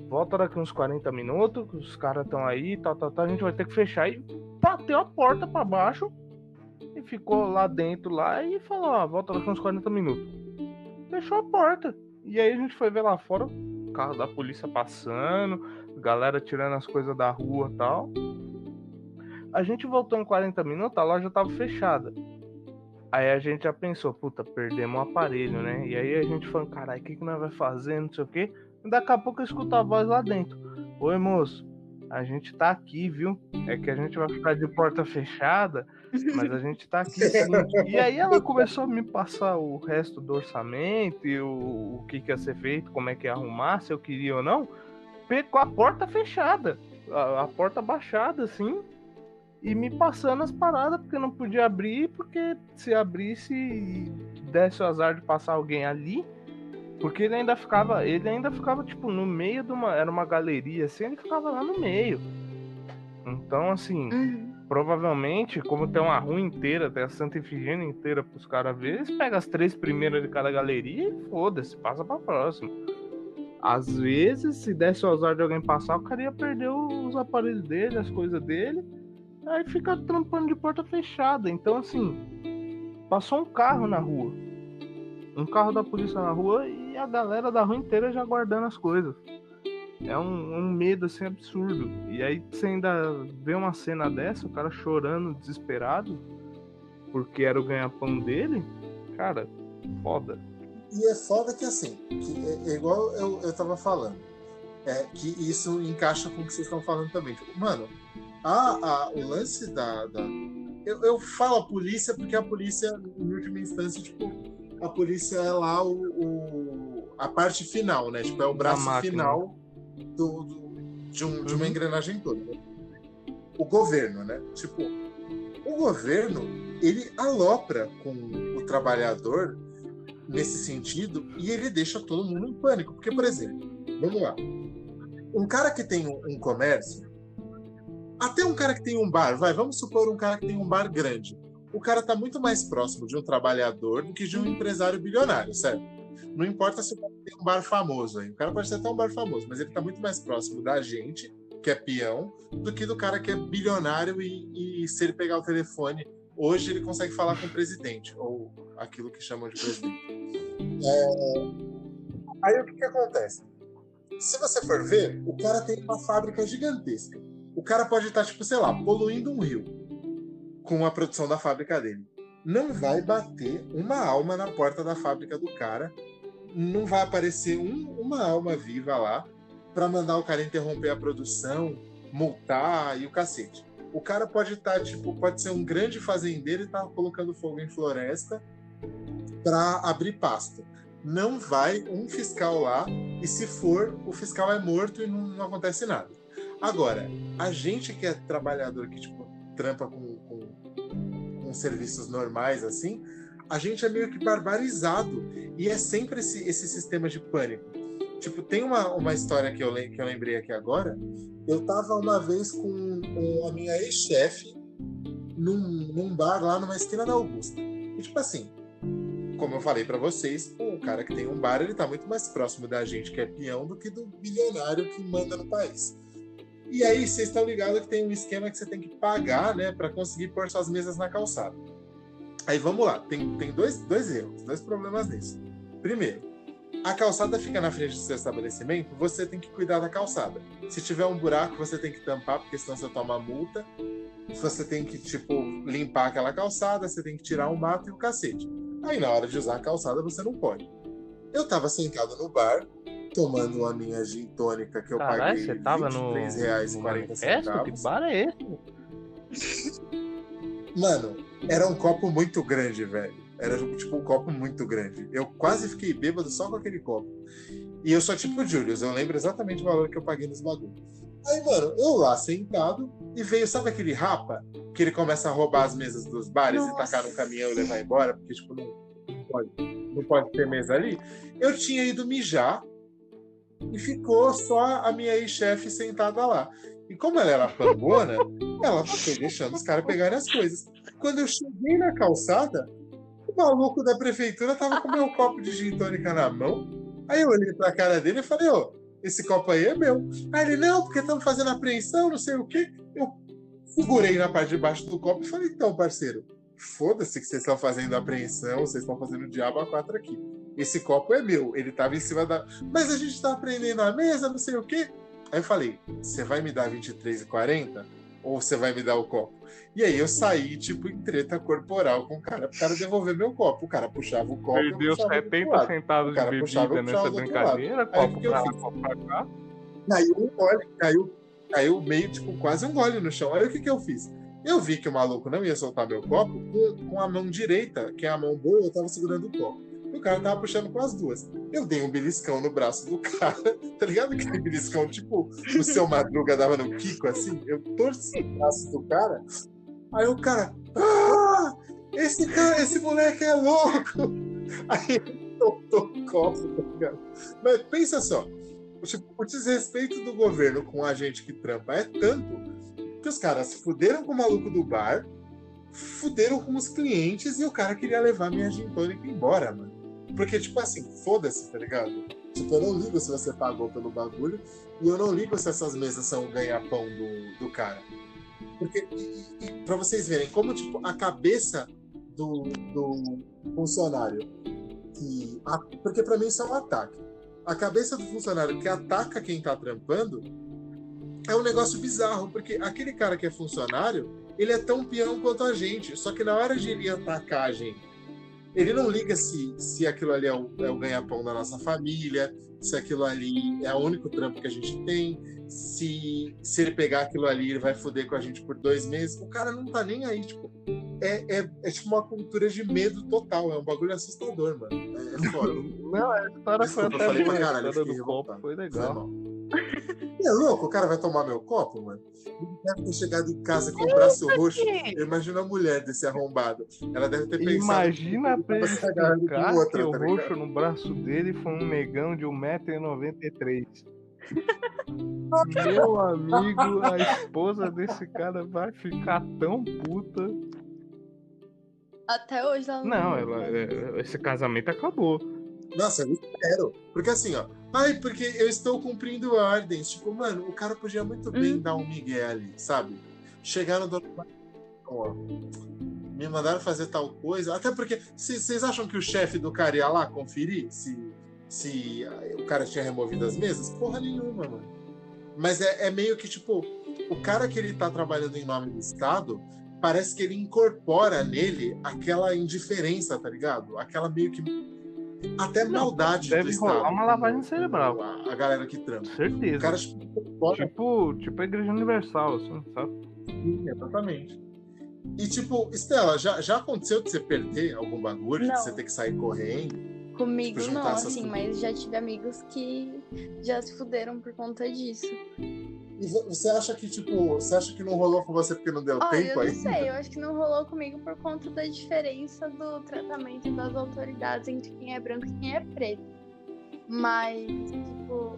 volta daqui uns 40 minutos, os caras estão aí, tal, tal, tal, a gente vai ter que fechar. E bateu a porta pra baixo e ficou lá dentro lá e falou, ó, volta daqui uns 40 minutos. Fechou a porta. E aí a gente foi ver lá fora o carro da polícia passando, galera tirando as coisas da rua tal. A gente voltou em 40 minutos, a loja tava fechada. Aí a gente já pensou, puta, perdemos o aparelho, né? E aí a gente falou, caralho, o que, que nós vai fazer, não sei o quê. Daqui a pouco eu escuto a voz lá dentro. Oi, moço, a gente tá aqui, viu? É que a gente vai ficar de porta fechada, mas a gente tá aqui sim. E aí ela começou a me passar o resto do orçamento e o, o que, que ia ser feito, como é que ia arrumar, se eu queria ou não. Com a porta fechada, a, a porta baixada, assim, e me passando as paradas, porque não podia abrir, porque se abrisse e desse o azar de passar alguém ali, porque ele ainda ficava, ele ainda ficava tipo no meio de uma, era uma galeria assim, ele ficava lá no meio. Então, assim,
Uhum.
provavelmente, como tem uma rua inteira, tem a Santa Efigênia inteira pros caras verem, eles pegam as três primeiras de cada galeria e foda-se, passa pra próxima. Às vezes, se desse o azar de alguém passar, o cara ia perder os aparelhos dele, as coisas dele, aí fica trampando de porta fechada. Então, assim, passou um carro na rua. Um carro da polícia na rua e a galera da rua inteira já guardando as coisas. É um, um medo assim absurdo. E aí você ainda vê uma cena dessa, o cara chorando, desesperado, porque era o ganha-pão dele. Cara, foda.
E é foda que assim, que é, é igual eu, eu tava falando. É, que isso encaixa com o que vocês estão falando também. Tipo, mano, a, a, o lance da. da eu, eu falo a polícia porque a polícia, em última instância, tipo, a polícia é lá o, o- a parte final, né? Tipo, é o braço final do, do- de, um- de uma
Uhum.
engrenagem toda. né? O governo, né? Tipo, o governo, ele alopra com o trabalhador nesse sentido e ele deixa todo mundo em pânico. Porque, por exemplo, vamos lá. Um cara que tem um, um comércio, até um cara que tem um bar, vai, vamos supor um cara que tem um bar grande. O cara está muito mais próximo de um trabalhador do que de um empresário bilionário, certo? Não importa se tem um bar famoso aí. O cara pode ser até um bar famoso, mas ele está muito mais próximo da gente, que é peão, do que do cara que é bilionário e, e se ele pegar o telefone, hoje ele consegue falar com o presidente, ou aquilo que chamam de presidente. É, Aí o que, que acontece? Se você for ver, o cara tem uma fábrica gigantesca. O cara pode estar, tipo, sei lá, poluindo um rio com a produção da fábrica dele. Não vai bater uma alma na porta da fábrica do cara. Não vai aparecer um- uma alma viva lá para mandar o cara interromper a produção, multar e o cacete. O cara pode estar, tipo, pode ser um grande fazendeiro e tá colocando fogo em floresta para abrir pasto. Não vai um fiscal lá e se for, o fiscal é morto e não, não acontece nada. Agora, a gente que é trabalhador, que tipo, trampa com, com, serviços normais assim, a gente é meio que barbarizado. E é sempre esse, esse sistema de pânico. Tipo, tem uma, uma história que eu, que eu lembrei aqui agora. Eu tava uma vez com, com a minha ex-chefe num, num bar lá numa esquina da Augusta. E tipo assim, como eu falei pra vocês, o cara que tem um bar, ele tá muito mais próximo da gente que é peão do que do bilionário que manda no país. E aí, vocês estão ligados que tem um esquema que você tem que pagar, né, para conseguir pôr suas mesas na calçada. Aí vamos lá, tem, tem dois, dois erros, dois problemas nisso. Primeiro, a calçada fica na frente do seu estabelecimento, você tem que cuidar da calçada. Se tiver um buraco, você tem que tampar, porque senão você toma multa. Você tem que, tipo, limpar aquela calçada, você tem que tirar o mato e o cacete. Aí na hora de usar a calçada, você não pode. Eu tava sentado no bar, tomando a minha gin tônica que eu
Caralho,
paguei
você tava no,
R$ 23,40
no manifesto? Que bar é esse?
Mano, era um copo muito grande, velho. Era tipo um copo muito grande. Eu quase fiquei bêbado só com aquele copo. E eu sou tipo Julius, eu lembro exatamente o valor que eu paguei nos bagulhos. Aí, mano, eu lá sentado e veio, sabe aquele rapa? Que ele começa a roubar as mesas dos bares e
Nossa.
tacar no caminhão e levar embora, porque, tipo, não pode, não pode ter mesa ali. Eu tinha ido mijar e ficou só a minha ex-chefe sentada lá. E como ela era pangona, ela foi deixando os caras pegarem as coisas. Quando eu cheguei na calçada, o maluco da prefeitura tava com meu copo de gin tônica na mão. Aí eu olhei pra cara dele e falei, ô, esse copo aí é meu. Aí ele, não, porque estamos fazendo apreensão, não sei o quê. Eu segurei na parte de baixo do copo e falei, então, parceiro, foda-se que vocês estão fazendo apreensão, vocês estão fazendo diabo a quatro aqui. Esse copo é meu, ele tava em cima da. Mas a gente tá aprendendo a mesa, não sei o quê. Aí eu falei, você vai me dar R$23,40? Ou você vai me dar o copo? E aí eu saí, tipo, em treta corporal com o cara, pro cara devolver meu copo. O cara puxava o copo. eu
Perdeu
puxava ele pro
70
lado.
centavos
O
de
puxava,
bebida nessa
puxava outro
brincadeira, copo pra lá, copo pra cá.
Caiu um gole, caiu, caiu meio, tipo, quase um gole no chão. Aí o que, que eu fiz? Eu vi que o maluco não ia soltar meu copo com, com a mão direita, que é a mão boa, eu tava segurando o copo. O cara tava puxando com as duas. Eu dei um beliscão no braço do cara, tá ligado? Aquele beliscão, tipo, o seu Madruga dava no Kiko, assim. Eu torci o braço do cara. Aí o cara, ah, esse cara, esse moleque é louco. Aí ele soltou o copo, tá ligado? Mas pensa só, tipo, o desrespeito do governo com a gente que trampa é tanto que os caras fuderam com o maluco do bar, fuderam com os clientes e o cara queria levar minha gin tônica embora, mano. Porque, tipo assim, foda-se, tá ligado? Tipo, eu não ligo se você pagou pelo bagulho e eu não ligo se essas mesas são o ganha-pão do, do cara. Porque, e, e, pra vocês verem, como, tipo, a cabeça do, do funcionário que. a- porque pra mim isso é um ataque. A cabeça do funcionário que ataca quem tá trampando é um negócio bizarro, porque aquele cara que é funcionário, ele é tão peão quanto a gente. Só que na hora de ele atacar a gente, ele não liga se, se aquilo ali é o, é o ganha-pão da nossa família, se aquilo ali é o único trampo que a gente tem, se, se ele pegar aquilo ali, ele vai foder com a gente por dois meses. O cara não tá nem aí, tipo. É, é, é tipo uma cultura de medo total, é um bagulho assustador, mano. É, é foda.
Não, a história
Desculpa,
foi
eu falei
até
pra caralho,
do copo foi
Foi
legal.
mal. É louco, o cara vai tomar meu copo, mano? Ele deve ter chegado em casa com o braço roxo. Eu imagino a mulher desse arrombado. Ela deve ter pensado.
Imagina
se agarrar com
explicar
outra,
que o
tá
roxo no braço dele foi um negão de 1,93m. Meu amigo, a esposa desse cara vai ficar tão puta.
Até hoje ela
Não, ela, é, esse casamento acabou.
Nossa, eu espero. Porque assim, ó. Ai, porque eu estou cumprindo ordens. Tipo, mano, o cara podia muito bem
Hum.
dar um migué ali, sabe? Chegar no dono ó. Me mandaram fazer tal coisa. Até porque, vocês acham que o chefe do cara ia lá conferir se, se ah, o cara tinha removido as mesas? Porra nenhuma, mano. Mas é, é meio que, tipo, o cara que ele tá trabalhando em nome do Estado, parece que ele incorpora nele aquela indiferença, tá ligado? Aquela meio que. Até
Não,
maldade
deve
do
rolar
Estado.
uma
com-
lavagem
com
cerebral.
A, a galera que trampa.
Certeza.
cara, tipo,
Tipo, tipo a Igreja Universal, assim, sabe?
Sim, exatamente. E tipo, Estela, já, já aconteceu de você perder algum bagulho, de
Não.
você ter que sair correndo?
Comigo
Tipo,
não, assim,
coisas.
mas já tive amigos que já se fuderam por conta disso.
E vo- você acha que, tipo, você acha que não rolou com você porque não deu
Olha,
tempo
eu
aí?
não sei, eu acho que não rolou comigo por conta da diferença do tratamento das autoridades entre quem é branco e quem é preto. Mas, tipo,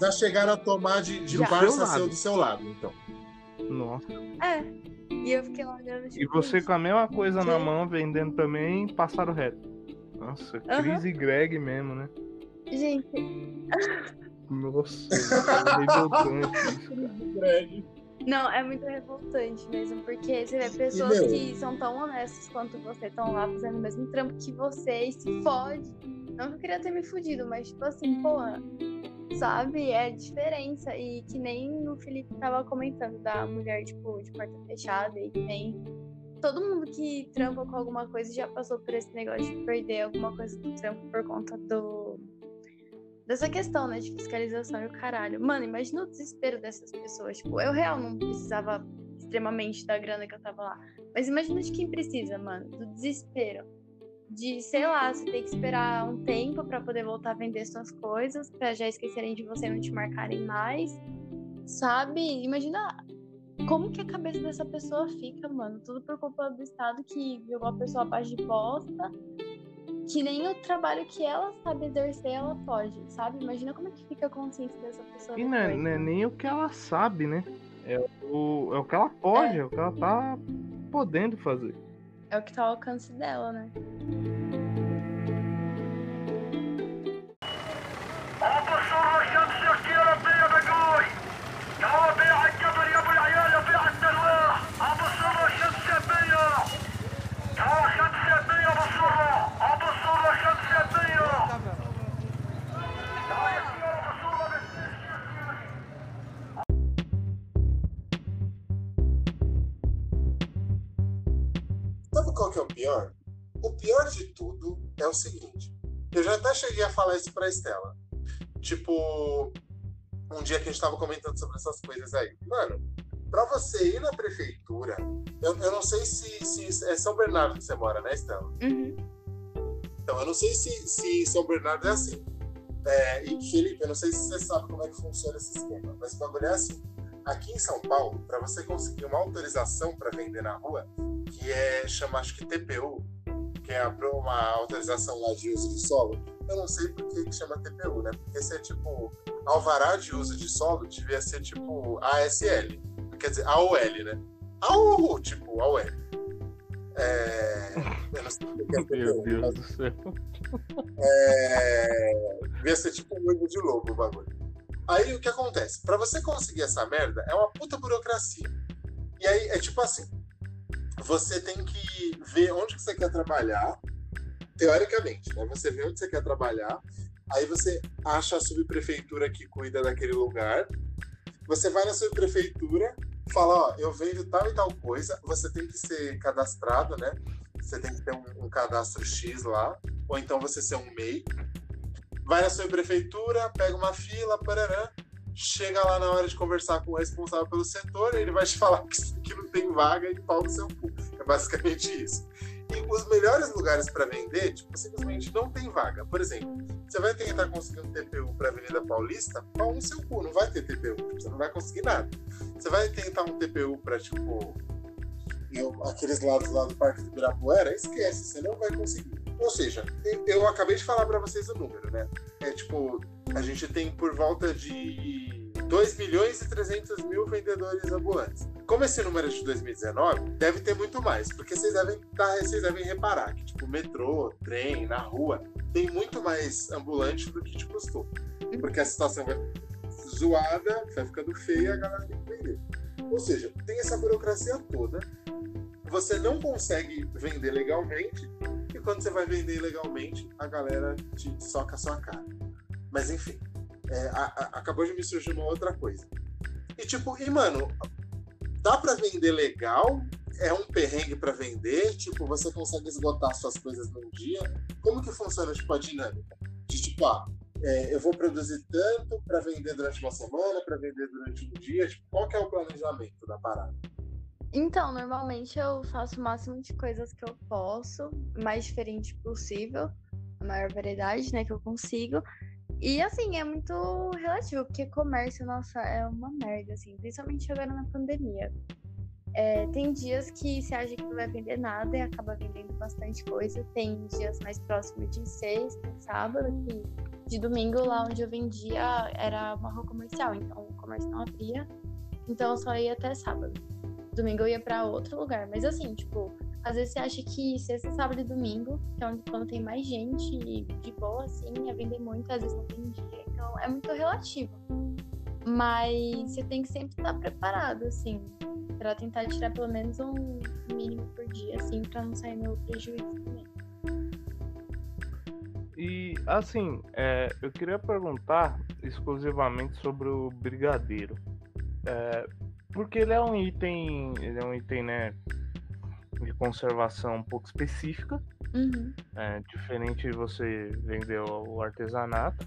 Já chegaram a tomar de, de
Já.
parça
Do seu
do seu lado, então.
Nossa.
é. E eu fiquei lá olhando,
E
tipo,
você com a mesma coisa na
Sim.
mão, vendendo também, passaram reto. Nossa,
Aham.
Cris e Greg mesmo, né?
gente,
Nossa, é revoltante isso, cara.
Não, é muito revoltante mesmo, porque você vê pessoas
meu?
que são tão honestas quanto você, estão lá fazendo o mesmo trampo que você e se fode. Não que eu queria ter me fudido, mas tipo assim, porra, sabe? É diferença. E que nem o Felipe tava comentando da mulher, tipo, de porta fechada e que nem. Todo mundo que trampa com alguma coisa já passou por esse negócio de perder alguma coisa do trampo por conta do. Dessa questão, né, de fiscalização e o caralho. Mano, imagina o desespero dessas pessoas. Tipo, eu real não precisava extremamente da grana que eu tava lá. Mas imagina de quem precisa, mano, do desespero. De, sei lá, você tem que esperar um tempo pra poder voltar a vender suas coisas, pra já esquecerem de você e não te marcarem mais. Sabe? Imagina como que a cabeça dessa pessoa fica, mano. Tudo por culpa do Estado que jogou a pessoa abaixo de bosta. Que nem o trabalho que ela sabe exercer, ela pode, sabe? Imagina como é que fica a consciência dessa pessoa.
E não é, não é nem o que ela sabe, né? É o, é o que ela pode, é. o que ela tá podendo fazer.
É o que tá ao alcance dela, né?
Cheguei a falar isso pra Estela. Tipo, um dia que a gente tava comentando sobre essas coisas aí. Mano, pra você ir na prefeitura, eu, eu não sei se, se é São Bernardo que você mora, né, Estela?
Uhum.
Então, eu não sei se, se São Bernardo é assim. É, e Felipe, eu não sei se você sabe como é que funciona esse esquema, mas o bagulho é assim. Aqui em São Paulo, para você conseguir uma autorização para vender na rua, que é chama acho que TPU, que é uma autorização lá de uso de solo, eu não sei por que chama TPU, né? Porque esse é tipo alvará de uso de solo devia ser tipo ASL, quer dizer AOL, né? AOL, tipo AOL. É... Eu não sei o que é
Meu
TPU,
Deus
mas
do céu.
é... devia ser tipo um olho de lobo o bagulho. Aí o que acontece? Pra você conseguir essa merda, é uma puta burocracia. E aí é tipo assim: você tem que ver onde que você quer trabalhar, teoricamente, né? Você vê onde você quer trabalhar, aí você acha a subprefeitura que cuida daquele lugar, você vai na subprefeitura, fala, ó, eu vendo tal e tal coisa, você tem que ser cadastrado, né? Você tem que ter um, um cadastro X lá, ou então você ser um MEI. Vai na subprefeitura, pega uma fila, parará, chega lá na hora de conversar com o responsável pelo setor, ele vai te falar que, que não tem vaga e pau no seu cu. É basicamente isso. E os melhores lugares para vender, tipo, simplesmente não tem vaga. Por exemplo, você vai tentar conseguir um TPU para Avenida Paulista, pau no seu cu, não vai ter TPU, você não vai conseguir nada. Você vai tentar um TPU para tipo eu- aqueles lados lá do Parque do Ibirapuera, esquece, você não vai conseguir. Ou seja, eu acabei de falar para vocês o número, né? É tipo, a gente tem por volta de 2 milhões e 300 mil vendedores ambulantes. Como esse número é de 2019, deve ter muito mais, porque vocês devem, tá, vocês devem reparar que, tipo, metrô, trem, na rua, tem muito mais ambulante do que te custou. Porque a situação vai zoada, vai ficando feia, a galera tem que vender. Ou seja, tem essa burocracia toda, você não consegue vender legalmente, e quando você vai vender legalmente, a galera te soca a sua cara. Mas enfim, é, a- a- acabou de me surgir uma outra coisa. E tipo, e mano, dá pra vender legal? É um perrengue pra vender? Tipo, você consegue esgotar suas coisas num dia? Como que funciona tipo, a dinâmica? De tipo, ah, é, eu vou produzir tanto pra vender durante uma semana, pra vender durante um dia? Tipo, qual que é o planejamento da parada?
Então, normalmente eu faço o máximo de coisas que eu posso, mais diferente possível, a maior variedade, né, que eu consigo. E assim, é muito relativo, porque comércio, nossa, é uma merda, assim, principalmente agora na pandemia. É, tem dias que você acha que não vai vender nada e acaba vendendo bastante coisa. Tem dias mais próximos de sexta, sábado, que de domingo lá onde eu vendia era uma rua comercial, então o comércio não abria. Então eu só ia até sábado domingo eu ia pra outro lugar. Mas assim, tipo, às vezes você acha que sexta, sábado e domingo, que é onde quando tem mais gente de boa, assim, é vender muito, às vezes não tem dia. Então é muito relativo. Mas você tem que sempre estar preparado, assim, pra tentar tirar pelo menos um mínimo por dia, assim, pra não sair no prejuízo também.
E assim, é, eu queria perguntar exclusivamente sobre o brigadeiro. É, porque ele é um item, ele é um item, né, de conservação um pouco específica,
Uhum.
é, diferente de você vender o artesanato.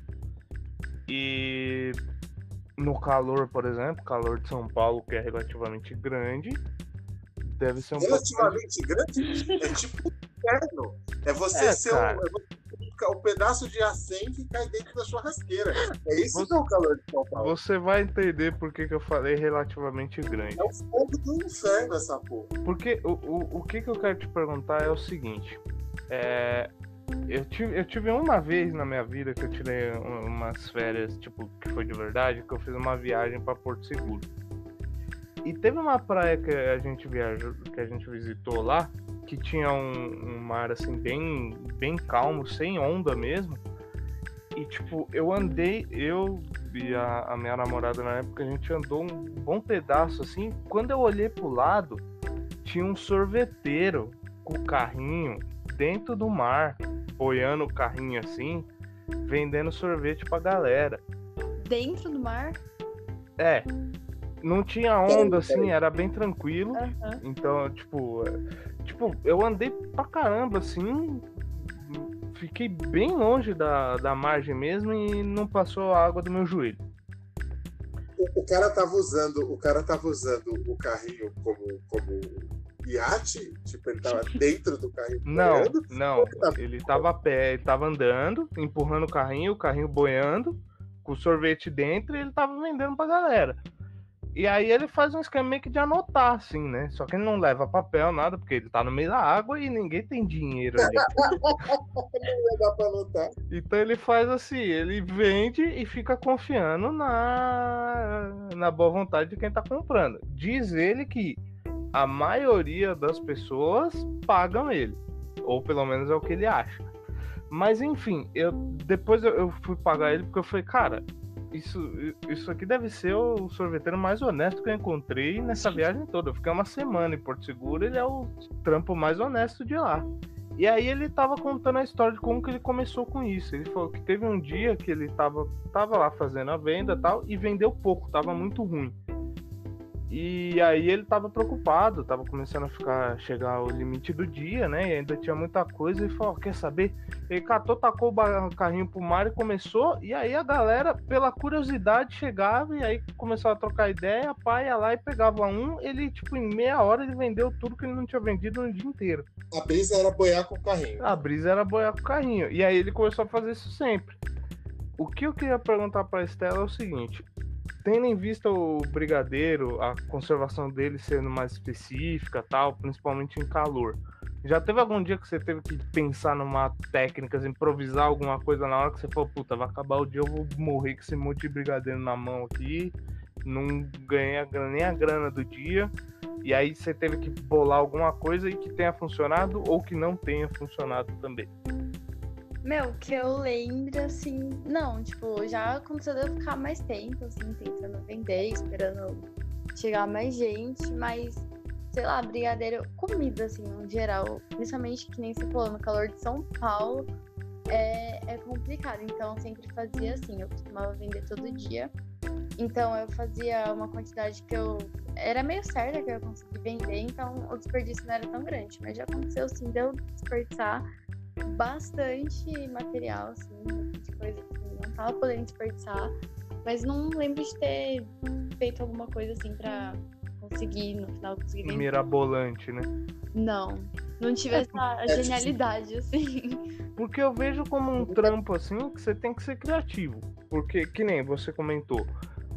E no calor, por exemplo, calor de São Paulo, que é relativamente grande, deve ser um pouco
Relativamente grande, é tipo um inferno. É você
É,
ser um, é você um pedaço de acém que cai dentro da churrasqueira. É isso
Você-
que é o calor de São Paulo.
Você vai entender por que, que eu falei relativamente grande.
É o fogo do inferno essa porra.
Porque o, o, o que, que eu quero te perguntar é o seguinte. É, eu, tive, eu tive uma vez na minha vida que eu tirei um- umas férias, tipo, que foi de verdade, que eu fiz uma viagem para Porto Seguro. E teve uma praia que a gente viajou, que a gente visitou lá, que tinha um, um mar assim bem, bem calmo, sem onda mesmo. E tipo, eu andei, eu e a, a minha namorada na época, a gente andou um bom pedaço assim. Quando eu olhei pro lado, tinha um sorveteiro com o carrinho dentro do mar, boiando o carrinho assim, vendendo sorvete pra galera.
Dentro do mar?
É, não tinha onda assim, era bem tranquilo. Então, tipo, tipo, eu andei pra caramba, assim, fiquei bem longe da, da margem mesmo e não passou a água do meu joelho.
O, o cara tava usando, o cara tava usando o carrinho como, como iate, tipo, ele tava dentro do carrinho
Não,
boiando.
não, ele tava a pé, ele tava andando, empurrando o carrinho, o carrinho boiando, com o sorvete dentro e ele tava vendendo pra galera. E aí ele faz um esquema meio que de anotar, assim, né? Só que ele não leva papel, nada, porque ele tá no meio da água e ninguém tem dinheiro ali.
Não dá pra anotar.
Então ele faz assim, ele vende e fica confiando na, na boa vontade de quem tá comprando. Diz ele que a maioria das pessoas pagam ele. Ou pelo menos é o que ele acha. Mas enfim, eu depois eu, eu fui pagar ele porque eu falei, cara, isso, isso aqui deve ser o sorveteiro mais honesto que eu encontrei nessa viagem toda. Eu fiquei uma semana em Porto Seguro, ele é o trampo mais honesto de lá. E aí ele tava contando a história de como que ele começou com isso. Ele falou que teve um dia que ele tava, tava lá fazendo a venda e tal, e vendeu pouco, tava muito ruim. E aí ele tava preocupado, tava começando a ficar chegar o limite do dia, né? E ainda tinha muita coisa e falou, quer saber? Ele catou, tacou o carrinho pro mar e começou, e aí a galera, pela curiosidade, chegava e aí começou a trocar ideia, a pai ia lá e pegava um, ele, tipo, em meia hora ele vendeu tudo que ele não tinha vendido no dia inteiro.
A brisa era boiar com o carrinho.
A brisa era boiar com o carrinho. E aí ele começou a fazer isso sempre. O que eu queria perguntar pra Estela é o seguinte: tendo em vista o brigadeiro, a conservação dele sendo mais específica, tal, principalmente em calor. Já teve algum dia que você teve que pensar numa técnica, assim, improvisar alguma coisa na hora que você falou, puta, vai acabar o dia, eu vou morrer com esse monte de brigadeiro na mão aqui, não ganhei nem a grana do dia, e aí você teve que bolar alguma coisa e que tenha funcionado ou que não tenha funcionado também.
Meu, que eu lembro, assim, não, tipo, já aconteceu de eu ficar mais tempo, assim, tentando vender, esperando chegar mais gente, mas, sei lá, brigadeiro, comida, assim, no geral, principalmente que nem você falou, no calor de São Paulo, é, é complicado, então eu sempre fazia assim, eu costumava vender todo dia, então eu fazia uma quantidade que eu, era meio certa que eu ia conseguir vender, então o desperdício não era tão grande, mas já aconteceu, sim, de eu desperdiçar bastante material, assim, de coisa que não tava podendo desperdiçar. Mas não lembro de ter feito alguma coisa assim pra conseguir, no final, conseguir vender.
Mirabolante, né?
Não. Não tive essa
é,
genialidade, assim.
Porque eu vejo como um trampo assim que você tem que ser criativo. Porque, que nem você comentou,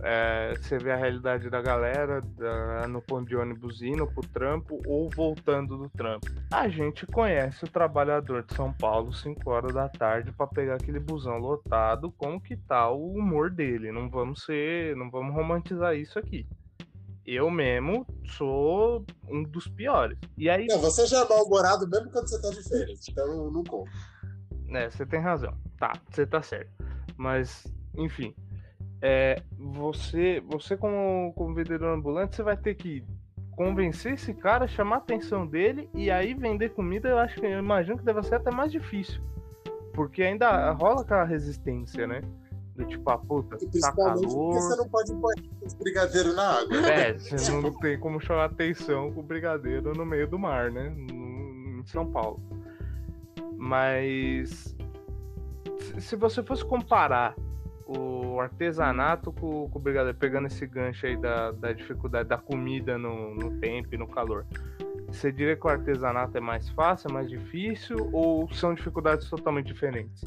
é, você vê a realidade da galera da- no ponto de ônibus indo pro trampo ou voltando do trampo. A gente conhece o trabalhador de São Paulo 5 horas da tarde para pegar aquele busão lotado, como que tá o humor dele. Não vamos ser, não vamos romantizar isso aqui. Eu mesmo sou um dos piores. E aí
Não, você já é mal-humorado mesmo quando você tá de férias, então não conta.
É, você tem razão. Tá, você tá certo. Mas, enfim. É, você, você como, como vendedor ambulante, você vai ter que convencer esse cara, chamar a atenção dele e aí vender comida, eu acho que eu imagino que deve ser até mais difícil. Porque ainda rola aquela resistência, né? Do tipo, ah, puta, tá
porque você
calor.
não pode pôr os brigadeiros na água. né?
É, você não tem como chamar atenção com o brigadeiro no meio do mar, né? No- Em São Paulo. Mas se você fosse comparar o artesanato com, com o brigadeiro, pegando esse gancho aí da, da dificuldade da comida no, no tempo e no calor, você diria que o artesanato é mais fácil, é mais difícil ou são dificuldades totalmente diferentes?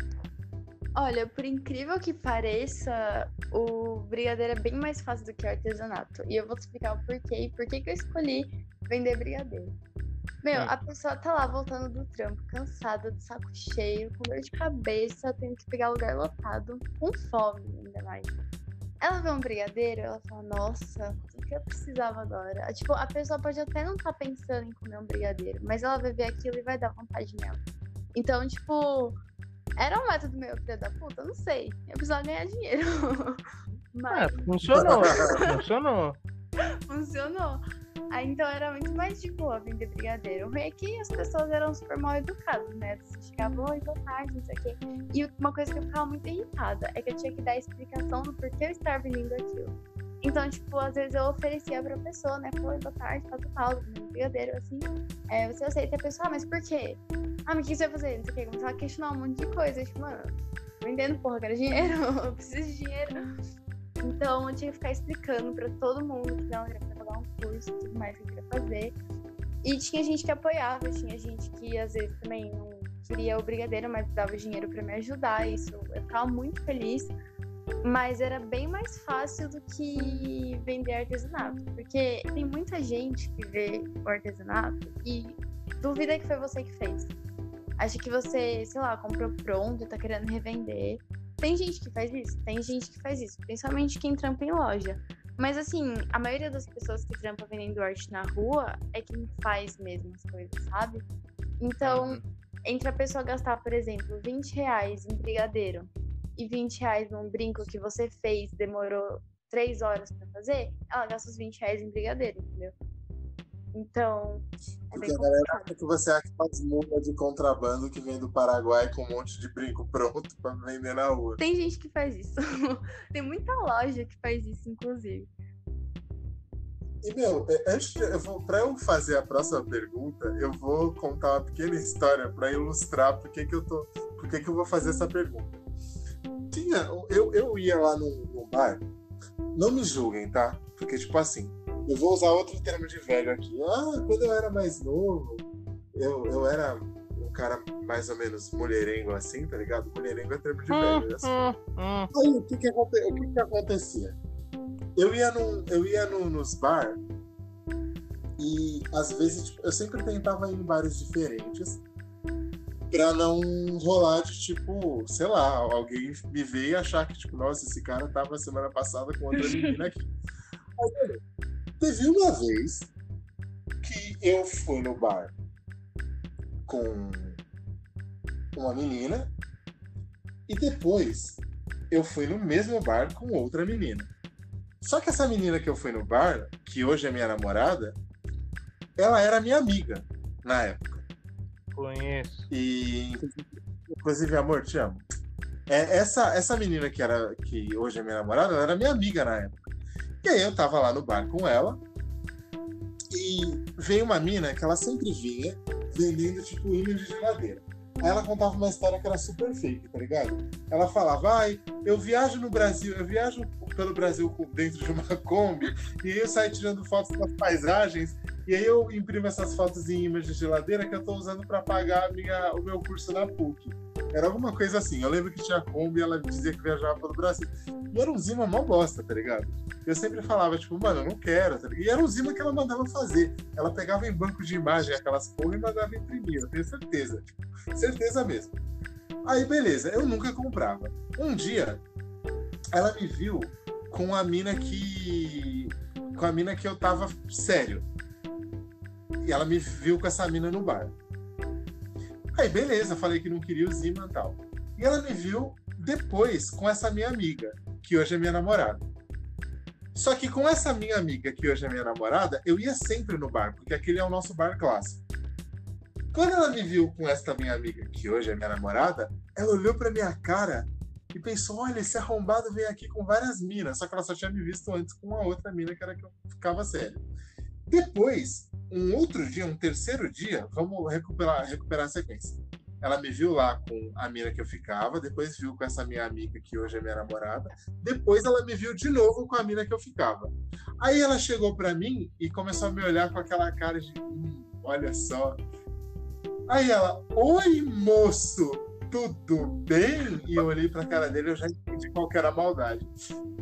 Olha, por incrível que pareça, o brigadeiro é bem mais fácil do que o artesanato. E eu vou te explicar o porquê e por que que eu escolhi vender brigadeiro. Meu,
Hum.
a pessoa tá lá voltando do trampo, cansada, de saco cheio, com dor de cabeça, tendo que pegar lugar lotado, com fome ainda mais. Ela vê um brigadeiro, ela fala, nossa, o que eu precisava agora? Tipo, a pessoa pode até não estar pensando em comer um brigadeiro, mas ela vai ver aquilo e vai dar vontade nela. Então, tipo, era um método meu, filho da puta? Não sei. Eu precisava ganhar dinheiro. Mas
É, funcionou, funcionou.
funcionou. Aí então era muito mais de boa vender brigadeiro. O ruim é que as pessoas eram super mal educadas, né? Você chegava, oi, boa tarde, não sei o quê. E uma coisa que eu ficava muito irritada é que eu tinha que dar explicação do porquê eu estar vendendo aquilo. Então, tipo, às vezes eu oferecia pra pessoa, né? Falei, boa tarde, tal, tal, tal, brigadeiro, assim. É, você aceita a pessoa, ah, mas por quê? Ah, mas o que você vai fazer? Não sei o quê. Começava a questionar um monte de coisa. Tipo, mano, vendendo, porra, quero dinheiro, eu preciso de dinheiro. Então eu tinha que ficar explicando pra todo mundo que não, eu pagar um curso e tudo mais que eu queria fazer. E tinha gente que apoiava, tinha gente que às vezes também não queria o brigadeiro, mas dava dinheiro pra me ajudar. Isso eu ficava muito feliz. Mas era bem mais fácil do que vender artesanato. Porque tem muita gente que vê o artesanato e duvida que foi você que fez. Acha que você, sei lá, comprou pronto tá querendo revender. Tem gente que faz isso? Tem gente que faz isso. Principalmente quem trampa em loja. Mas assim, a maioria das pessoas que trampa vendendo arte na rua é quem faz mesmo as coisas, sabe? Então,
Uhum.
entre a pessoa gastar, por exemplo, 20 reais em brigadeiro e 20 reais num brinco que você fez, demorou 3 horas pra fazer, ela gasta os 20 reais em brigadeiro, entendeu? Então, é
Porque a galera acha que você é aquelas mulas de contrabando que vem do Paraguai com um monte de brinco pronto pra vender na rua.
Tem gente que faz isso. Tem muita loja que faz isso, inclusive.
E, meu, é, antes eu vou, pra eu fazer a próxima pergunta, eu vou contar uma pequena história pra ilustrar por que, que eu tô. Por que, que eu vou fazer essa pergunta. Tinha. Eu, eu ia lá num, num bar, não me julguem, tá? Porque, tipo assim, eu vou usar outro termo de velho aqui. Ah, quando eu era mais novo, eu, eu era um cara mais ou menos mulherengo assim, tá ligado? Mulherengo é termo de velho. assim. Aí o que que, aconte- o que que acontecia? Eu ia, num, eu ia no- nos bar e às vezes tipo, eu sempre tentava ir em bares diferentes pra não rolar de tipo, sei lá, alguém me ver e achar que tipo, nossa, esse cara tava semana passada com outra menina aqui. Aí. Teve uma vez que eu fui no bar com uma menina e depois eu fui no mesmo bar com outra menina. Só que essa menina que eu fui no bar, que hoje é minha namorada, ela era minha amiga na época.
Conheço.
E inclusive, amor, te amo. É, essa, essa menina que, era, que hoje é minha namorada, ela era minha amiga na época. E aí eu tava lá no bar com ela e veio uma mina que ela sempre vinha vendendo tipo imã de geladeira. Aí ela contava uma história que era super fake, tá ligado? Ela falava, ai, eu viajo no Brasil, eu viajo pelo Brasil dentro de uma Kombi, e aí eu saio tirando fotos das paisagens, e aí eu imprimo essas fotos em imãs de geladeira que eu tô usando para pagar minha, o meu curso na PUC. Era alguma coisa assim. Eu lembro que tinha Kombi e ela dizia que viajava pelo Brasil. E era um Zima mó bosta, tá ligado? Eu sempre falava, tipo, mano, eu não quero, tá? E era um Zima que ela mandava fazer. Ela pegava em banco de imagem aquelas porra e mandava imprimir, eu tenho certeza. Tipo, certeza mesmo. Aí, beleza, eu nunca comprava. Um dia, ela me viu com a mina que. com a mina que eu tava sério. E ela me viu com essa mina no bar. Aí, beleza, falei que não queria o Zima e tal. E ela me viu depois com essa minha amiga, que hoje é minha namorada. Só que com essa minha amiga, que hoje é minha namorada, eu ia sempre no bar, porque aquele é o nosso bar clássico. Quando ela me viu com essa minha amiga, que hoje é minha namorada, ela olhou pra minha cara e pensou: olha, esse arrombado veio aqui com várias minas. Só que ela só tinha me visto antes com uma outra mina, que era que eu ficava sério. Depois, um outro dia, um terceiro dia, vamos recuperar, recuperar a sequência. Ela me viu lá com a mina que eu ficava, depois viu com essa minha amiga que hoje é minha namorada, depois ela me viu de novo com a mina que eu ficava. Aí ela chegou pra mim e começou a me olhar com aquela cara de, hum, olha só. Aí ela, oi moço, tudo bem? E eu olhei pra cara dele e eu já entendi qual era a maldade.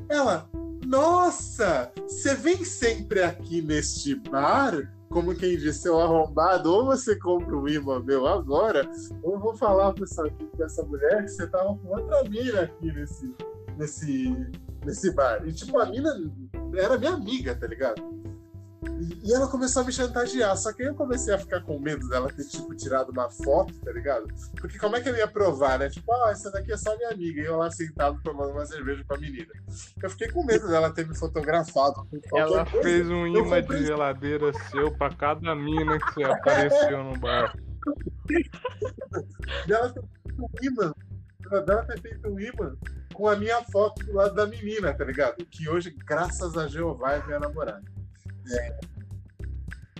Ela, nossa, você vem sempre aqui neste bar? Como quem disse, seu arrombado, ou você compra um imã meu agora, ou eu vou falar pra essa, pra essa mulher que você tava com outra mina aqui nesse, nesse, nesse bar. E tipo, a mina era minha amiga, tá ligado? E, ela começou a me chantagear, só que aí eu comecei a ficar com medo dela ter, tipo, tirado uma foto, tá ligado? Porque como é que eu ia provar, né? Tipo, ah, essa daqui é só minha amiga, e eu lá sentado tomando uma cerveja com a menina. Eu fiquei com medo dela ter me fotografado
Ela
coisa.
fez um imã de geladeira seu pra cada mina que apareceu no bar.
dela ter feito um imã, dela ter feito um imã com a minha foto do lado da menina, tá ligado? Que hoje, graças a Jeová, é minha namorada.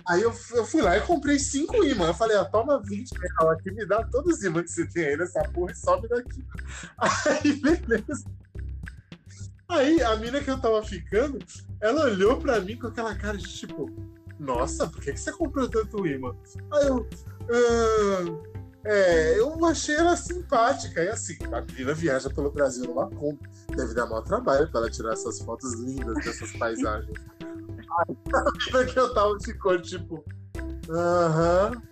Aí eu, eu fui lá e comprei cinco imãs. Eu falei, ó, toma 20 reais aqui, me dá todos os imãs que você tem aí nessa porra e sobe daqui. Aí, beleza. Aí a mina que eu tava ficando, ela olhou pra mim com aquela cara de tipo, nossa, por que, que você comprou tanto imã? Aí eu, "Ah, É, eu achei ela simpática. E assim, a menina viaja pelo Brasil numa Kombi. Deve dar mau trabalho para ela tirar essas fotos lindas dessas paisagens. Aí, que eu tava ficou tipo. Aham.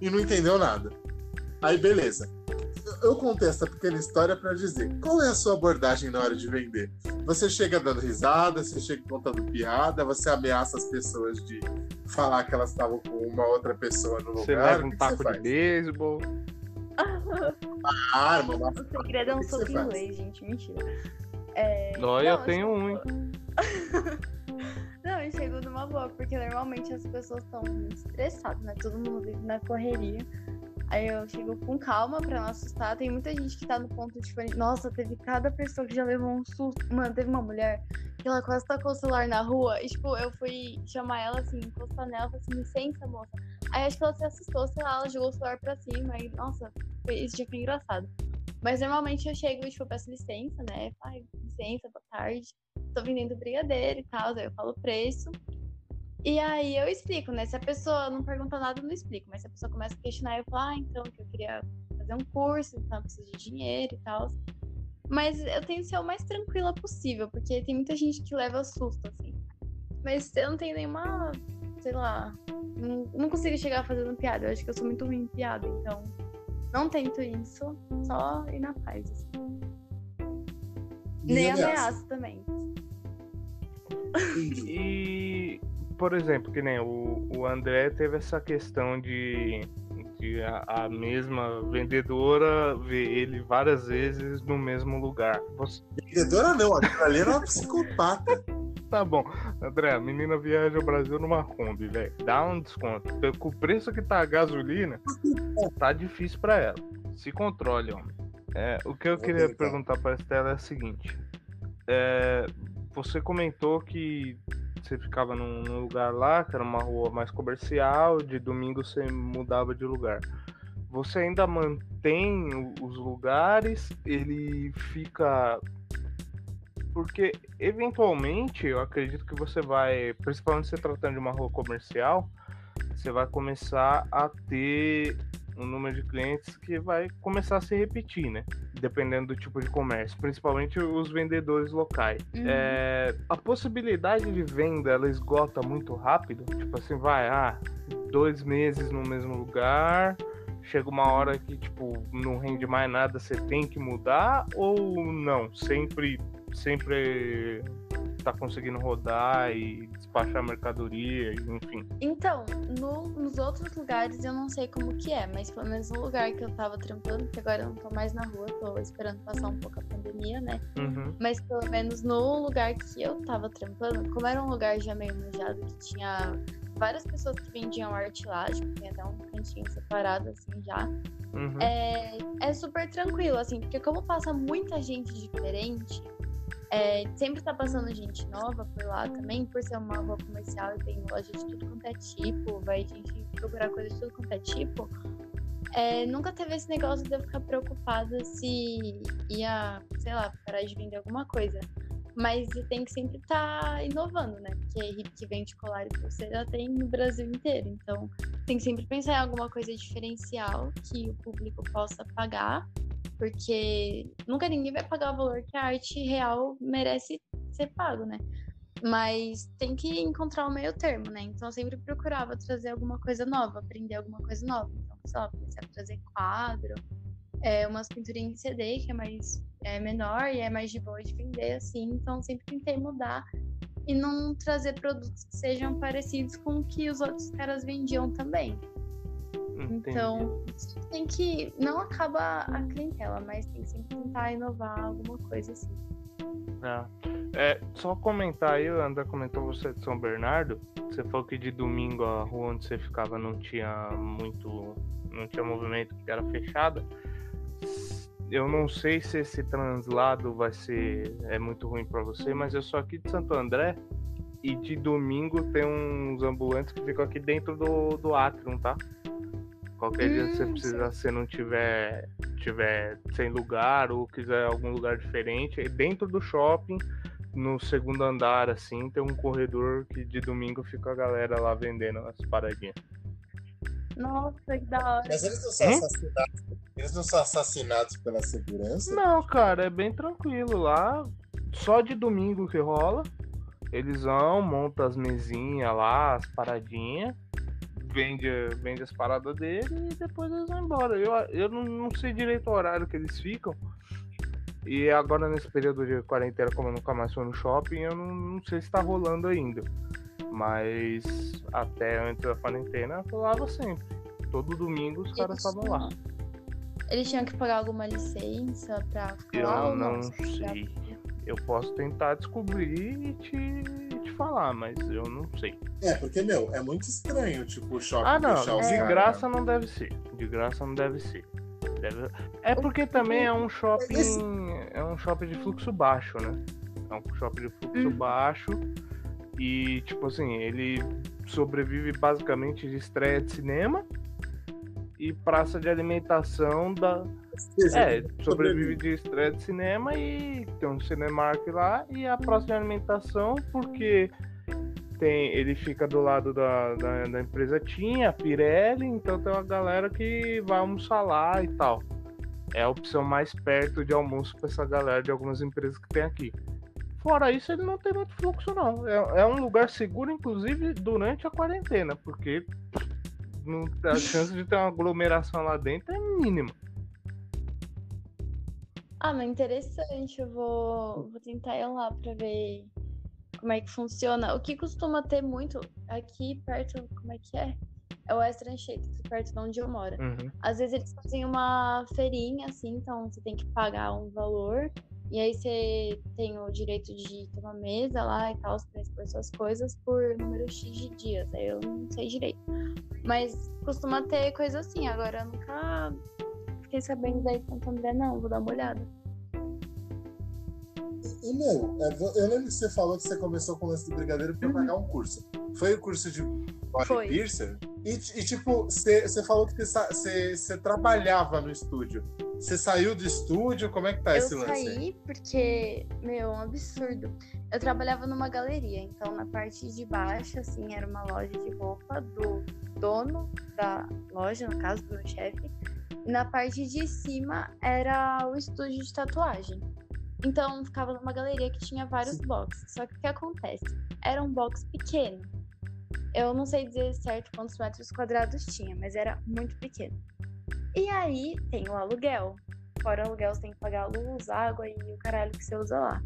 E não entendeu nada. Aí, beleza. Eu- Eu contei essa pequena história para dizer qual é a sua abordagem na hora de vender. Você chega dando risada, você chega contando piada, você ameaça as pessoas de falar que elas estavam com uma outra pessoa no
Você
lugar.
leva
o
um taco
você
de beisebol.
arma, uma
O segredo é um soco
você
inglês, gente. Mentira. É...
Eu
não,
tenho um, hein?
Não, eu chego numa boa, porque normalmente as pessoas estão muito estressadas, né? Todo mundo vive na correria. Aí eu chego com calma pra não assustar. Tem muita gente que tá no ponto de tipo, nossa, teve cada pessoa que já levou um susto. Mano, teve uma mulher que ela quase tacou o celular na rua. E, tipo, eu fui chamar ela assim, encostar nela, falei assim, licença, moça. Aí acho que ela se assustou, sei lá, ela jogou o celular pra cima. E, nossa, foi- isso já foi engraçado. Mas normalmente eu chego e, tipo, eu peço licença, né? Ai, licença, boa tarde. Tô vendendo brigadeiro e tal, aí eu falo o preço. E aí eu explico, né? Se a pessoa não pergunta nada, eu não explico. Mas se a pessoa começa a questionar, eu falo, ah, então, que eu queria fazer um curso, então eu preciso de dinheiro e tal. Mas eu tenho que ser o mais tranquila possível, porque tem muita gente que leva susto, assim. Mas eu não tenho nenhuma, sei lá, não, não consigo chegar fazendo piada. Eu acho que eu sou muito ruim em piada, então não tento isso, só ir na paz. assim. Nem
ameaça.
ameaço também.
E, por exemplo, que nem o, o André teve essa questão de, de a, a mesma vendedora ver ele várias vezes no mesmo lugar. Você,
Vendedora não, aquilo ali era uma psicopata.
tá bom, André, a menina viaja ao Brasil numa Kombi, velho. Dá um desconto. Com o preço que tá a gasolina, tá difícil pra ela. Se controle, homem. É, o que eu
Vou
queria
tentar.
perguntar pra Estela é o seguinte. É, você comentou que você ficava num, num lugar lá, que era uma rua mais comercial, de domingo você mudava de lugar. Você ainda mantém os lugares? Ele fica. Porque, eventualmente, eu acredito que você vai, principalmente se tratando de uma rua comercial, você vai começar a ter um número de clientes que vai começar a se repetir, né? Dependendo do tipo de comércio, principalmente os vendedores locais.
Uhum.
É, a possibilidade de venda ela esgota muito rápido. Tipo assim, vai, ah, dois meses no mesmo lugar. Chega uma hora que, tipo, não rende mais nada, você tem que mudar ou não? Sempre, sempre tá conseguindo rodar e despachar mercadoria, enfim.
Então, no- nos outros lugares eu não sei como que é, mas pelo menos no lugar que eu tava trampando, porque agora eu não tô mais na rua, tô esperando passar um pouco a pandemia, né?
Uhum.
Mas pelo menos no lugar que eu tava trampando, como era um lugar já meio manjado, que tinha várias pessoas que vendiam arte lá, tipo, tem até um cantinho separado assim já.
Uhum.
É, é super tranquilo, assim, porque como passa muita gente diferente, é, sempre tá passando gente nova por lá também, por ser uma rua comercial e tem loja de tudo quanto é tipo, vai gente procurar coisa de tudo quanto é tipo. é, nunca teve esse negócio de eu ficar preocupada se ia, sei lá, parar de vender alguma coisa. Mas tem que sempre estar inovando, né? Porque hip que vende colar e pulseira tem no Brasil inteiro. Então, tem que sempre pensar em alguma coisa diferencial que o público possa pagar, porque nunca ninguém vai pagar o valor que a arte real merece ser pago, né? Mas tem que encontrar o meio termo, né? Então eu sempre procurava trazer alguma coisa nova, aprender alguma coisa nova. Então, sei lá, comecei a trazer quadro, é, umas pinturinhas em CD, que é mais é, menor e é mais de boa de vender, assim. Então sempre tentei mudar e não trazer produtos que sejam parecidos com o que os outros caras vendiam também.
Entendi.
Então, tem que. Não acaba a clientela, mas tem que sempre tentar inovar alguma coisa assim.
Ah. É, só comentar aí, o André comentou você de São Bernardo. Você falou que de domingo a rua onde você ficava não tinha muito. não tinha movimento, que era fechada. Eu não sei se esse translado vai ser. é muito ruim pra você, mas eu sou aqui de Santo André e de domingo tem uns ambulantes que ficam aqui dentro do, do Atrium, tá? Qualquer dia você
Hum,
precisar, se não tiver, tiver sem lugar ou quiser algum lugar diferente, aí dentro do shopping, no segundo andar, assim, tem um corredor que de domingo fica a galera lá vendendo as paradinhas.
Nossa, que da hora.
Mas eles não são
Hum?
assassinados. Eles não são assassinados pela segurança?
Não, cara, é bem tranquilo lá. Só de domingo que rola. Eles vão, montam as mesinhas lá, as paradinhas. Vende, vende as paradas dele e depois eles vão embora. Eu, eu não, não sei direito o horário que eles ficam. E agora nesse período de quarentena, como eu nunca mais fui no shopping, eu não, não sei se tá rolando ainda. Mas até antes da quarentena rolava sempre. Todo domingo os caras estavam lá.
Eles tinham que pagar alguma licença pra
Eu não
Você já-
sei. Eu posso tentar descobrir e te, te falar, mas eu não sei.
É, porque, meu, é muito estranho, tipo, o shopping
Ah, não.
deixar os
De
caras-
graça não deve ser. De graça não deve ser. Deve- É porque também é um shopping.
Esse-
É um shopping de fluxo baixo, né? É um shopping de fluxo
Hum.
baixo. E, tipo assim, ele sobrevive basicamente de estreia de cinema e praça de alimentação da, é, sobrevive de estreia de cinema e tem um Cinemark lá e a próxima de alimentação, porque tem, ele fica do lado da, da, da empresa Tinha, Pirelli, então tem uma galera que vai almoçar lá e tal. É a opção mais perto de almoço para essa galera de algumas empresas que tem aqui. Fora isso, ele não tem muito fluxo, não. É, é um lugar seguro, inclusive, durante a quarentena, porque não- a chance de ter uma aglomeração lá dentro é mínima.
Ah, mas interessante. Eu vou, vou tentar ir lá pra ver como é que funciona. O que costuma ter muito aqui perto, como é que é? É o Extra Anchieta, perto de onde eu moro.
Uhum.
Às vezes eles fazem uma feirinha, assim, então você tem que pagar um valor. E aí você tem o direito de ter uma mesa lá e tal, pra expor suas coisas por número X de dias. Aí eu não sei direito. Mas costuma ter coisa assim. Agora eu nunca fiquei sabendo daí Santo André, não. Vou dar uma olhada.
E, meu, é, eu lembro que você falou que você começou com o lance do brigadeiro pra
Uhum.
pagar um curso. Foi o curso de body piercer? E, e, tipo, você falou que você trabalhava no estúdio. Você saiu do estúdio? Como é que tá
eu
esse lance? aí?
saí porque, meu, é um absurdo. Eu trabalhava numa galeria, então na parte de baixo, assim, era uma loja de roupa do dono da loja, no caso do meu chefe. E na parte de cima era o estúdio de tatuagem. Então ficava numa galeria que tinha vários boxes. Só que o que acontece? Era um box pequeno. Eu não sei dizer certo quantos metros quadrados tinha, mas era muito pequeno. E aí tem o aluguel. Fora o aluguel, você tem que pagar a luz, água e o caralho que você usa lá.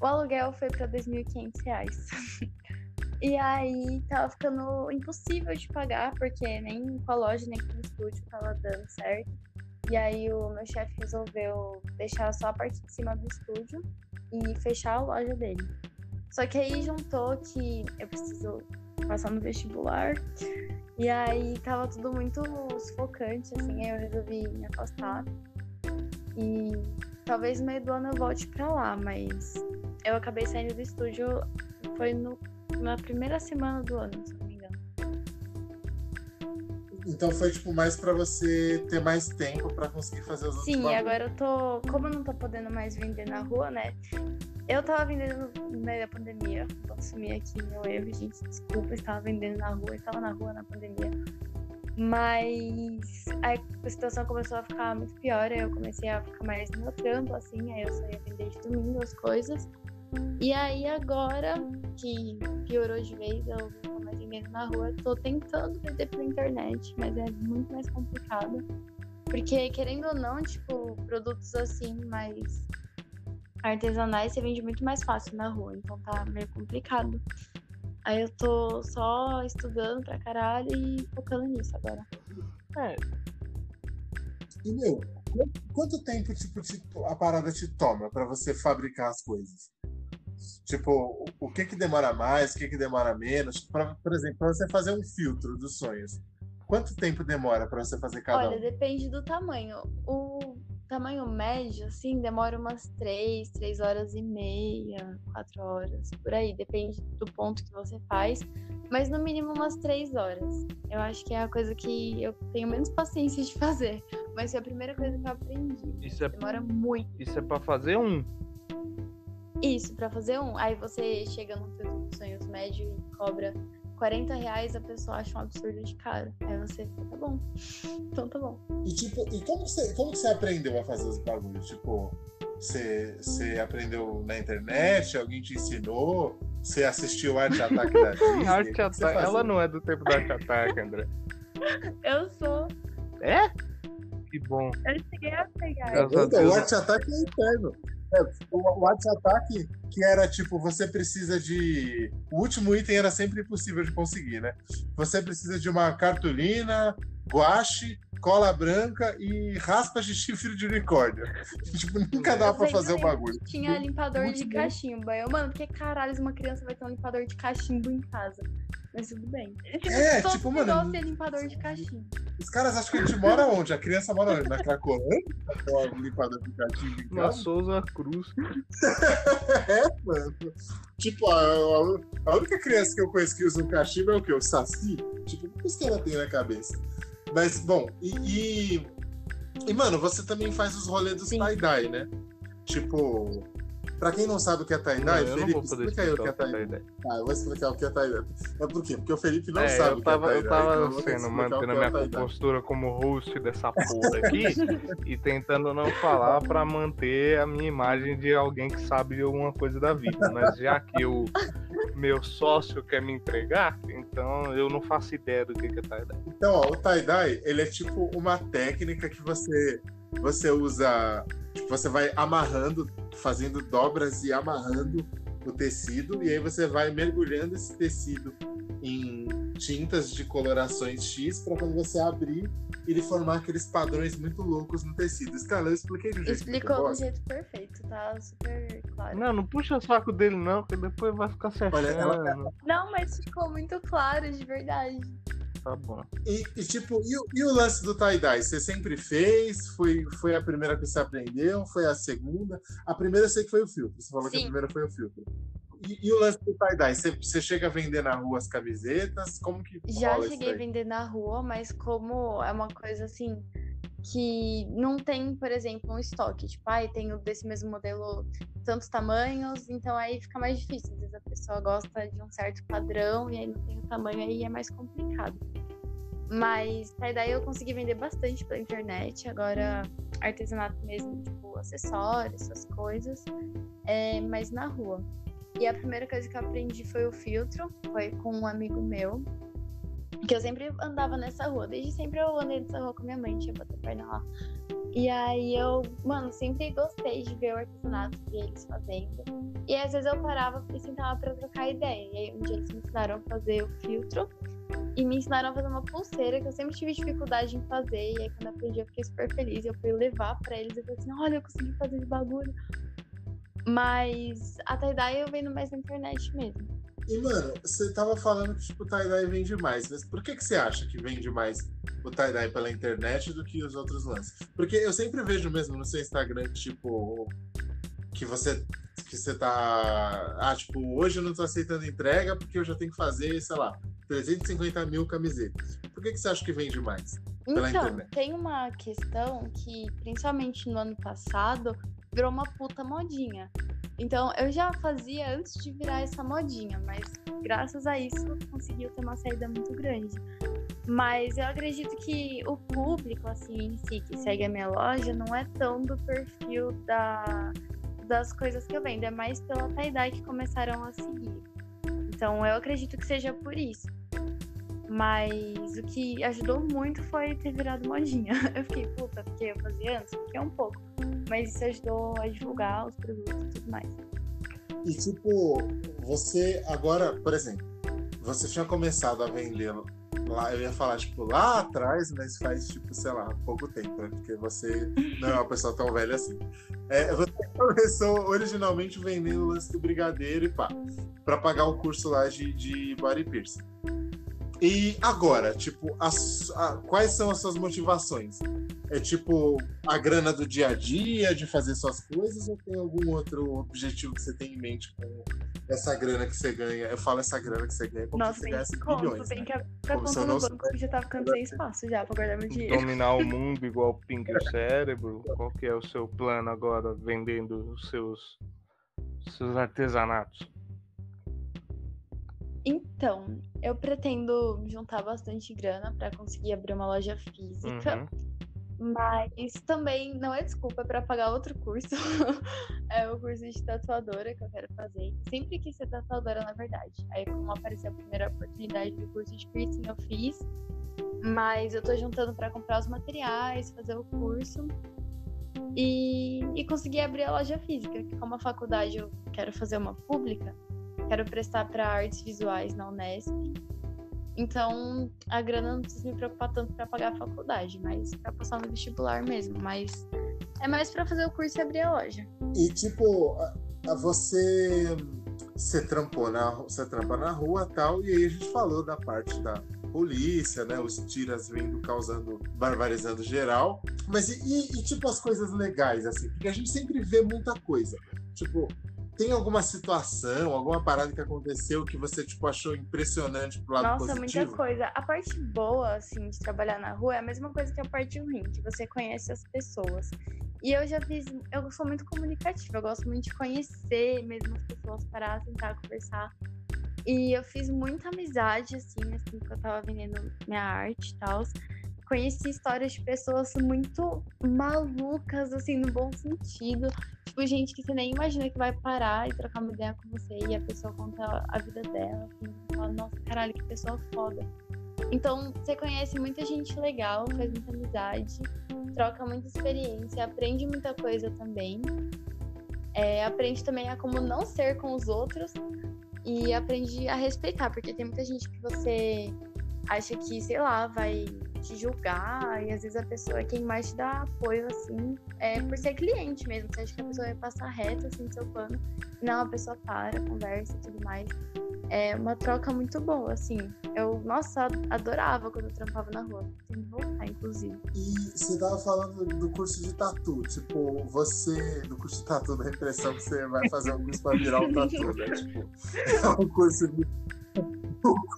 O aluguel foi pra 2.500 reais. e aí tava ficando impossível de pagar, porque nem com a loja, nem com o estúdio tava dando certo. E aí o meu chefe resolveu deixar só a parte de cima do estúdio e fechar a loja dele. Só que aí juntou que eu preciso passar no vestibular. E aí tava tudo muito sufocante, assim, aí eu resolvi me afastar. E talvez no meio do ano eu volte pra lá, mas eu acabei saindo do estúdio, foi no, na primeira semana do ano,
Então foi, tipo, mais pra você ter mais tempo pra conseguir fazer os
Sim, agora eu tô. Como eu não tô podendo mais vender na rua, né? Eu tava vendendo no meio da pandemia. Vou assumir aqui meu erro, gente. Desculpa, estava vendendo na rua, estava na rua na pandemia. Mas aí a situação começou a ficar muito pior. Aí eu comecei a ficar mais no trampo, assim. Aí eu só ia vender de domingo as coisas. E aí agora que piorou de vez, eu não tô mais vendendo na rua. Tô tentando vender pela internet, mas é muito mais complicado. Porque, querendo ou não, tipo, produtos assim, mais artesanais, você vende muito mais fácil na rua. Então tá meio complicado. Aí eu tô só estudando pra caralho e focando nisso agora.
É,
E, meu, qu- quanto tempo, tipo, a parada te toma pra você fabricar as coisas? Tipo, o- que que demora mais, o que que demora menos? Pra, por exemplo, pra você fazer um filtro dos sonhos, quanto tempo demora pra você fazer cada
Olha,
um?
depende do tamanho. O tamanho médio, assim, demora umas três, três horas e meia, quatro horas, por aí. Depende do ponto que você faz. Mas no mínimo umas três horas. Eu acho que é a coisa que eu tenho menos paciência de fazer. Mas foi a primeira coisa que eu aprendi.
isso é,
Demora muito.
isso é pra fazer um.
Isso, pra fazer um. Aí você chega no filtro dos sonhos médio e cobra 40 reais a pessoa acha um absurdo de caro. Aí você fica, tá bom. Então tá bom.
E tipo, e como que você, como que você aprendeu a fazer os bagulhos? Tipo, você, você aprendeu na internet? Alguém te ensinou? Você assistiu Arte Ataque da Disney?
Arte
O que você
Attack.
fazia?
Ela não é do tempo da Arte Attack, André.
Eu sou.
É? Que bom.
Eu cheguei a pegar.
A
Então, o Arte Attack é interno. É, o, Arte Attack, que era tipo, você precisa de. O último item era sempre impossível de conseguir, né? Você precisa de uma cartolina, guache, cola branca e raspas de chifre de unicórnio. tipo, nunca dá pra fazer o bagulho.
Tinha limpador
Muito
de
bom.
cachimbo. Eu, mano, por que caralho uma criança vai ter um limpador de cachimbo em casa? Mas tudo bem.
É,
Todo
tipo,
mundo
mano,
ter limpador de cachimbo.
os caras acham que a gente mora onde? A criança mora onde? Na Cracolândia? Com limpador de em
Na? Souza Cruz.
É, mano. Tipo, a, a- a única criança que eu conheço que usa um cachimbo é o quê? O Saci? Tipo, o que os caras têm na cabeça? Mas, bom, e, e. e, mano, você também faz os rolês do
Sim.
tie-dye, né? Tipo. Pra quem não sabe o que é tie-dye, Felipe, explica aí o que é
explicar o que
tie-dye.
é.
Ah, eu vou explicar o que é tie-dye. É por quê? Porque o Felipe não
É,
sabe o
tava,
que é
eu
tie-dye. então
tava
eu ter que
sendo, mantendo a
é
minha compostura como host dessa porra aqui e tentando não falar pra manter a minha imagem de alguém que sabe alguma coisa da vida. Mas já que o meu sócio quer me entregar, então eu não faço ideia do que que é tie-dye.
Então, ó, o tie-dye, ele é tipo uma técnica que você você usa, tipo, você vai amarrando, fazendo dobras e amarrando o tecido e aí você vai mergulhando esse tecido em tintas de colorações X para quando você abrir ele formar aqueles padrões muito loucos no tecido. Cara, eu expliquei de um jeito muito
Explicou do jeito perfeito, tá super claro.
Não, não puxa o saco dele não, que depois vai ficar certinho.
Olha, ela-
Não, mas ficou muito claro, de verdade.
Tá bom.
E, e, tipo, e, o- e o lance do tie-dye? Você sempre fez? Foi, foi a primeira que você aprendeu? Foi a segunda? A primeira eu sei que foi o filtro. Você falou que a
Sim.
primeira foi o filtro. E, e o lance do tie-dye? Você, você chega a vender na rua as camisetas? Como que
Já cheguei a vender na rua, mas como é uma coisa assim que não tem, por exemplo, um estoque, tipo, ai, tenho desse mesmo modelo tantos tamanhos, então aí fica mais difícil. Às vezes a pessoa gosta de um certo padrão e aí não tem o tamanho, aí é mais complicado. Mas tie-dye eu consegui vender bastante pela internet, agora artesanato mesmo, tipo, acessórios, essas coisas, é mais na rua. E a primeira coisa que eu aprendi foi o filtro, foi com um amigo meu, que eu sempre andava nessa rua. Desde sempre eu andei nessa rua com minha mãe, tinha bater perna lá. E aí eu, mano, sempre gostei de ver o artesanato que eles fazendo. E às vezes eu parava e sentava pra trocar ideia. E aí um dia eles me ensinaram a fazer o filtro. E me ensinaram a fazer uma pulseira que eu sempre tive dificuldade em fazer. E aí quando eu aprendi eu fiquei super feliz. Eu fui levar pra eles e falei assim, olha, eu consegui fazer esse bagulho. Mas a tie-dye eu vendo mais na internet mesmo.
E, mano, você tava falando que tipo, o tie-dye vende mais, mas por que, que você acha que vende mais o tie-dye pela internet do que os outros lances? Porque eu sempre vejo mesmo no seu Instagram, tipo, que você que você tá. Ah, tipo, hoje eu não tô aceitando entrega porque eu já tenho que fazer, sei lá, 350 mil camisetas. Por que, que você acha que vende mais? Pela
Então,
internet.
tem uma questão que, principalmente no ano passado, virou uma puta modinha. Então, eu já fazia antes de virar essa modinha, mas graças a isso conseguiu ter uma saída muito grande. Mas eu acredito que o público, assim, em si, que segue a minha loja, não é tão do perfil da, das coisas que eu vendo, é mais pela tie-dye que começaram a seguir. Então, eu acredito que seja por isso. Mas o que ajudou muito foi ter virado modinha. Eu fiquei, puta, porque eu fazia antes, porque é um pouco. Mas isso ajudou a divulgar os produtos e tudo mais.
E tipo, você agora, por exemplo, você tinha começado a vender lá, eu ia falar, tipo, lá atrás, mas faz, tipo, sei lá, pouco tempo, né? Porque você não é uma pessoa tão velha assim. É, você começou originalmente vendendo o lance do brigadeiro e pá, pra pagar o curso lá de, de body piercing. E agora, tipo, as- a- quais são as suas motivações? É tipo a grana do dia a dia, de fazer suas coisas, ou tem algum outro objetivo que você tem em mente com essa grana que você ganha? Eu falo essa grana que você ganha como
Nossa,
se você
tem
ganhasse
que conto,
bilhões.
tem
né?
que ficar contando no banco que já tá ficando sem espaço já pra guardar meu dinheiro.
Dominar o mundo igual o Pink e o cérebro. Qual que é o seu plano agora vendendo os seus, seus artesanatos?
Então, eu pretendo juntar bastante grana para conseguir abrir uma loja física.
Uhum.
Mas também não é desculpa para pagar outro curso. é o curso de tatuadora que eu quero fazer. Sempre quis ser tatuadora, na verdade. Aí, como apareceu a primeira oportunidade do curso de piercing, eu fiz. Mas eu tô juntando para comprar os materiais, fazer o curso. E, e conseguir abrir a loja física, que como a faculdade eu quero fazer uma pública, quero prestar para artes visuais na Unesp. Então, a grana não precisa me preocupar tanto para pagar a faculdade, mas para passar no vestibular mesmo. Mas é mais para fazer o curso e abrir a loja.
E tipo, você você trampou na você trampa na rua tal e aí a gente falou da parte da polícia, né? Os tiras vindo causando, barbarizando geral. Mas e, e, tipo as coisas legais assim, porque a gente sempre vê muita coisa. Tipo, tem alguma situação, alguma parada que aconteceu que você tipo achou impressionante pro lado
Nossa,
positivo?
muita coisa. A parte boa, assim, de trabalhar na rua é a mesma coisa que a parte ruim, que você conhece as pessoas. E eu já fiz, eu sou muito comunicativa, eu gosto muito de conhecer mesmo as pessoas, parar, sentar, conversar. E eu fiz muita amizade, assim, assim, que eu tava vendendo minha arte e tal conheci histórias de pessoas muito malucas, assim, no bom sentido. Tipo, gente que você nem imagina que vai parar e trocar uma ideia com você e a pessoa conta a vida dela, assim, fala, nossa, caralho, que pessoa foda. Então, você conhece muita gente legal, faz muita amizade, troca muita experiência, aprende muita coisa também. É, aprende também a como não ser com os outros e aprende a respeitar, porque tem muita gente que você acha que, sei lá, vai te julgar, e às vezes a pessoa é quem mais te dá apoio, assim, é por ser cliente mesmo. Você acha que a pessoa vai passar reto, assim, seu plano. Não, a pessoa para, conversa e tudo mais. É uma troca muito boa, assim. Eu, nossa, adorava quando eu trampava na rua. Tem que voltar, inclusive.
E você tava falando do curso de tatu. Tipo, você, no curso de tatu, dá a impressão que você vai fazer um curso pra virar um tatu, né? Tipo, é um curso de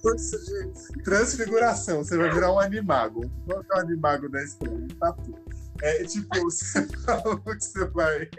curso de transfiguração. Você vai virar um animago. Qual é o animago da história? Um tatu. É tipo, você falou que você vai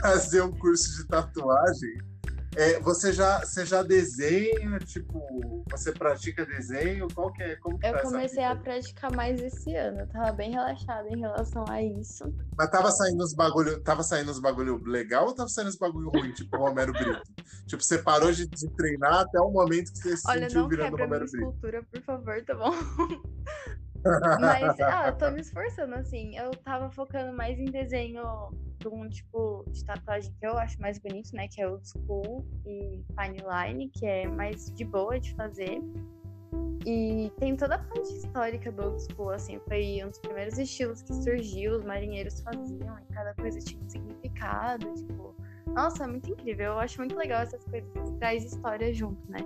fazer um curso de tatuagem é, você, já, você já desenha, tipo, você pratica desenho? Qual que é? Como que
eu
tá
comecei a praticar mais esse ano. Eu tava bem relaxada em relação a isso.
Mas tava saindo uns bagulho, tava saindo uns bagulho legal ou tava saindo uns bagulho ruim, tipo o Romero Brito? Tipo, você parou de, de, treinar até o momento que você se
Olha,
sentiu
não
virando
quebra
Romero
minha
Brito.
escultura, por favor, tá bom? Mas, ah, eu tô me esforçando, assim. Eu tava focando mais em desenho de um tipo de tatuagem que eu acho mais bonito, né? Que é old school e fine line, que é mais de boa de fazer. E tem toda a parte histórica do old school, assim, foi um dos primeiros estilos que surgiu, os marinheiros faziam, e cada coisa tinha um significado, tipo. Nossa, é muito incrível. Eu acho muito legal essas coisas que traz história junto, né?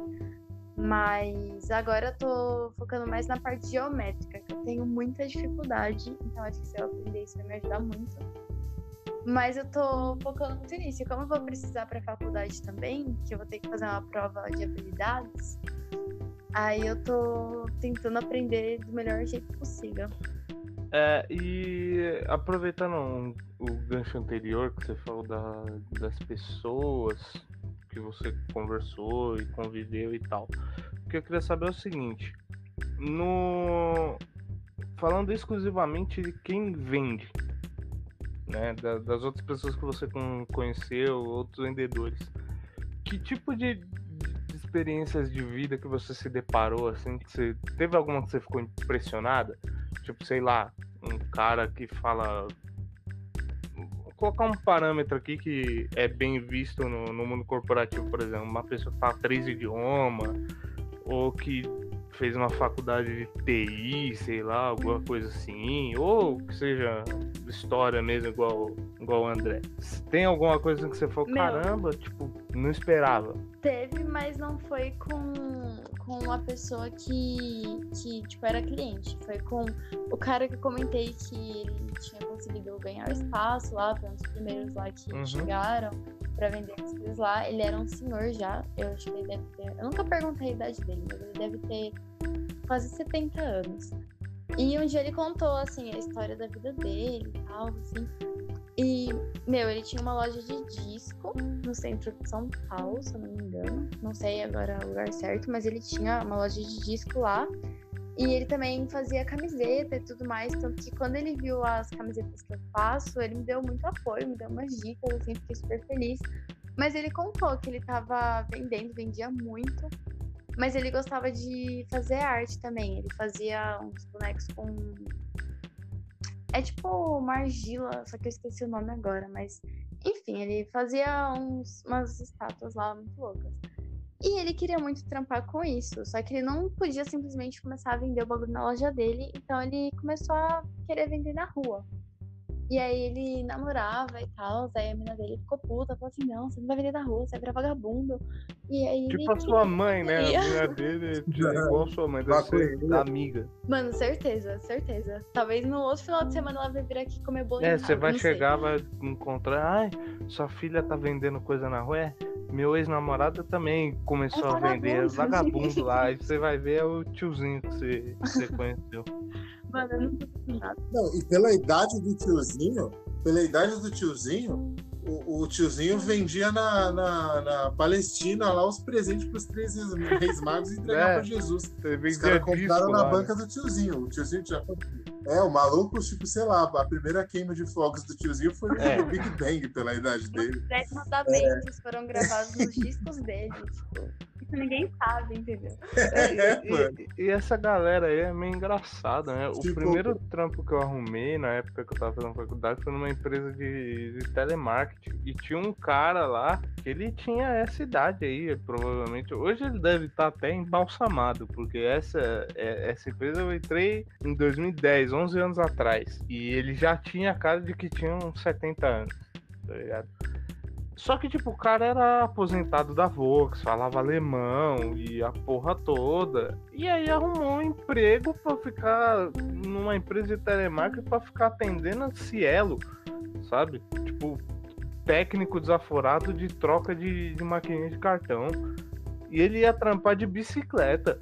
Mas agora eu tô focando mais na parte geométrica, que eu tenho muita dificuldade, então acho que se eu aprender isso vai me ajudar muito. Mas eu tô focando muito nisso. E como eu vou precisar para faculdade também, que eu vou ter que fazer uma prova de habilidades, aí eu tô tentando aprender do melhor jeito possível.
É, e aproveitando o gancho anterior que você falou da, das pessoas que você conversou e conviveu e tal. O que eu queria saber é o seguinte: no falando exclusivamente de quem vende, né, das outras pessoas que você conheceu, outros vendedores, que tipo de, de experiências de vida que você se deparou assim, que você teve alguma que você ficou impressionada? Tipo, sei lá, um cara que fala colocar um parâmetro aqui que é bem visto no, no mundo corporativo, por exemplo, uma pessoa que fala três idiomas, ou que fez uma faculdade de TI, sei lá, alguma coisa assim, ou que seja história mesmo, igual, igual o André. Tem alguma coisa que você falou,
Meu.
caramba, tipo, não esperava?
Teve, mas não foi com, com uma pessoa que, que, tipo, era cliente. Foi com o cara que eu comentei que ele tinha conseguido ganhar espaço lá, foi um dos primeiros lá que
Uhum.
chegaram pra vender as coisas lá. Ele era um senhor já, eu acho que ele deve ter. Eu nunca perguntei a idade dele, mas ele deve ter quase 70 anos. E um dia ele contou, assim, a história da vida dele e tal, assim. E Meu, ele tinha uma loja de disco no centro de São Paulo, se eu não me engano. Não sei agora o lugar certo, mas ele tinha uma loja de disco lá. E ele também fazia camiseta e tudo mais. Tanto que quando ele viu as camisetas que eu faço, ele me deu muito apoio, me deu umas dicas, assim, fiquei super feliz. Mas ele contou que ele tava vendendo, vendia muito. Mas ele gostava de fazer arte também. Ele fazia uns bonecos com. É tipo uma argila, só que eu esqueci o nome agora, mas. Enfim, ele fazia uns, umas estátuas lá muito loucas. E ele queria muito trampar com isso, só que ele não podia simplesmente começar a vender o bagulho na loja dele, então ele começou a querer vender na rua. E aí ele namorava e tal, aí a menina dele ficou puta, falou assim, não, você não vai vender na rua, você vai virar vagabundo. E aí
Tipo
ele
a sua mãe, né? A mulher dele é igual a sua mãe, deve ser
Maconheira.
amiga.
Mano, certeza, certeza. Talvez no outro final de semana ela vai vir aqui comer bolo
É, você vai
não sei.
chegar, vai encontrar, ai, sua filha tá vendendo coisa na rua. É, meu ex-namorado também começou
É
a vender
vagabundo.
vagabundo lá. E você vai ver é o tiozinho que você, que você conheceu.
Mano, eu não tô nada.
Não, e pela idade do tiozinho, pela idade do tiozinho, o, o tiozinho vendia na, na, na Palestina lá os presentes pros três reis, magos e entregava
É.
pra Jesus.
Você
Os caras compraram na
lá,
banca
né?
do tiozinho. O tiozinho tinha. É, o maluco, tipo, sei lá, a primeira queima de fogos do tiozinho foi
É.
o Big Bang pela idade dele.
Os dez mandamentos foram gravados nos discos dele, tipo. Ninguém sabe, entendeu?
É, mano.
E, e essa galera aí é meio engraçada, né? O
Tipo-
primeiro trampo que eu arrumei na época que eu tava fazendo faculdade foi numa empresa de, de telemarketing. E tinha um cara lá que ele tinha essa idade aí, provavelmente. Hoje ele deve estar até embalsamado, porque essa, é- essa empresa eu entrei em 2010, 11 anos atrás. E ele já tinha a cara de que tinha uns 70 anos, tá ligado? Só que, tipo, o cara era aposentado da Vox, falava alemão e a porra toda. E aí arrumou um emprego pra ficar numa empresa de telemarketing pra ficar atendendo a Cielo, sabe? Tipo, técnico desaforado de troca de, de maquininha de cartão. E ele ia trampar de bicicleta.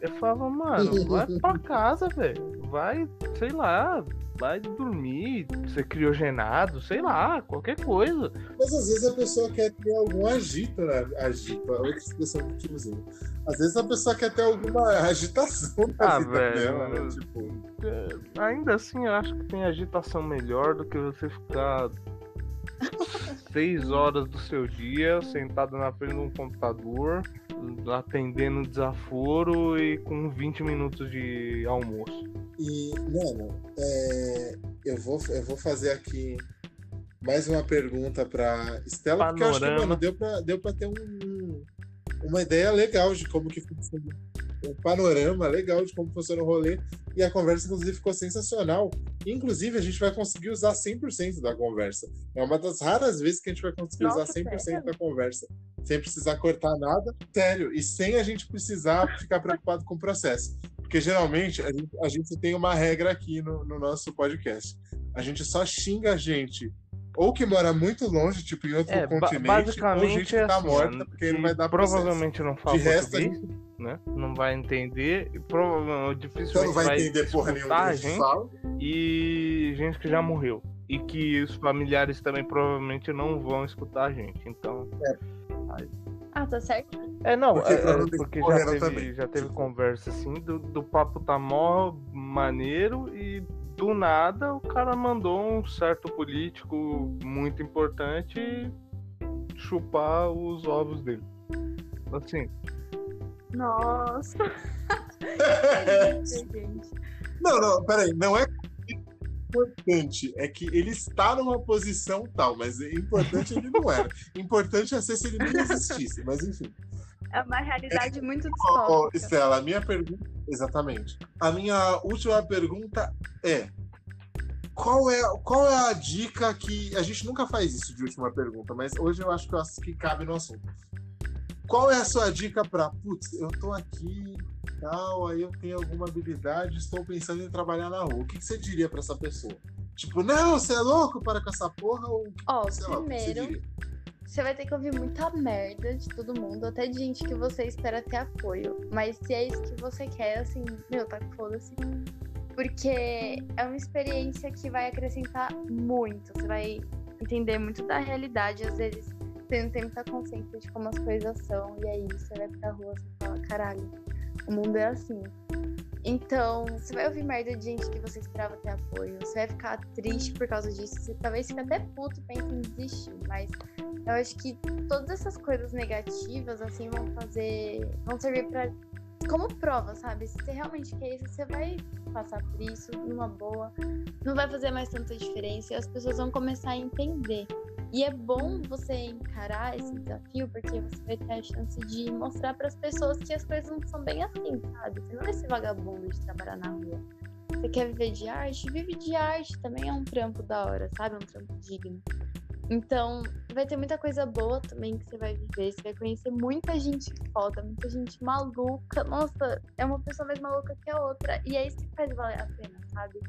Eu falava, mano, vai pra casa, velho. Vai, sei lá, vai dormir, ser criogenado, sei lá, qualquer coisa.
Mas às vezes a pessoa quer ter algum agito, né? Agito, a outra expressão do tiozinho. Às vezes a pessoa quer ter alguma agitação na
Ah,
vida
velho,
dela, né? Tipo,
É, Ainda assim, eu acho que tem agitação melhor do que você ficar seis horas do seu dia sentado na frente de um computador, atendendo desaforo e com 20 minutos de almoço.
E, mano, é, eu, vou, eu vou fazer aqui mais uma pergunta pra Estela, porque eu acho que, mano, deu pra, deu pra ter um- uma ideia legal de como que funciona. Um panorama legal de como funciona o rolê. E a conversa, inclusive, ficou sensacional. Inclusive, a gente vai conseguir usar 100% da conversa. É uma das raras vezes que a gente vai conseguir
Nossa,
usar 100%
sério?
da conversa. Sem precisar cortar nada. Sério. E sem a gente precisar ficar preocupado com o processo. Porque geralmente a gente, a gente tem uma regra aqui no, no nosso podcast. A gente só xinga a gente ou que mora muito longe, tipo em outro
É,
continente, ou gente que
é
tá
assim,
morta, porque não vai dar processo.
provavelmente não fala
De resto, a
português, né? Não vai entender, e provavelmente dificilmente
não vai entender porra nenhuma gente fala.
e gente que já morreu. E que os familiares também provavelmente não vão escutar a gente. Então.
Ah, tá certo?
É, não,
Porque
é, é, porque já teve,
também.
já teve conversa assim, do, do papo tá mó maneiro e do nada o cara mandou um certo político muito importante chupar os ovos dele. Assim,
Nossa. gente.
Não, não, peraí, não é importante, é que ele está numa posição tal, mas importante ele não era. Importante é ser se ele não existisse, mas enfim.
É uma realidade muito
Ó, ó,
distópica.
Estela, a minha pergunta. Exatamente. A minha última pergunta é. Qual é, qual é a dica que. A gente nunca faz isso de última pergunta, mas hoje eu acho que, eu acho que cabe no assunto. Qual é a sua dica para, putz, eu tô aqui, tal, aí eu tenho alguma habilidade, estou pensando em trabalhar na rua. O que, que você diria para essa pessoa? Tipo, não, você é louco para com essa porra? Ou,
Ó,
lá,
primeiro,
diria?
você vai ter que ouvir muita merda de todo mundo, até de gente que você espera ter apoio. Mas se é isso que você quer, assim, meu, tá foda-se. Porque é uma experiência que vai acrescentar muito. Você vai entender muito da realidade, às vezes não tem muita consciência de como as coisas são, e aí você vai pra rua e fala, caralho, o mundo é assim. Então, você vai ouvir merda de gente que você esperava ter apoio, você vai ficar triste por causa disso, você talvez fique até puto pense em desistir, mas eu acho que todas essas coisas negativas, assim, vão fazer. vão servir pra. Como prova, sabe? Se você realmente quer isso, você vai passar por isso numa boa, não vai fazer mais tanta diferença e as pessoas vão começar a entender. E é bom você encarar esse desafio, porque você vai ter a chance de mostrar para as pessoas que as coisas não são bem assim, sabe? Você não é esse vagabundo de trabalhar na rua. Você quer viver de arte? Vive de arte, também é um trampo da hora, sabe? É um trampo digno. Então, vai ter muita coisa boa também que você vai viver. Você vai conhecer muita gente foda, muita gente maluca. Nossa, é uma pessoa mais maluca que a outra. E é isso que faz valer a pena, sabe?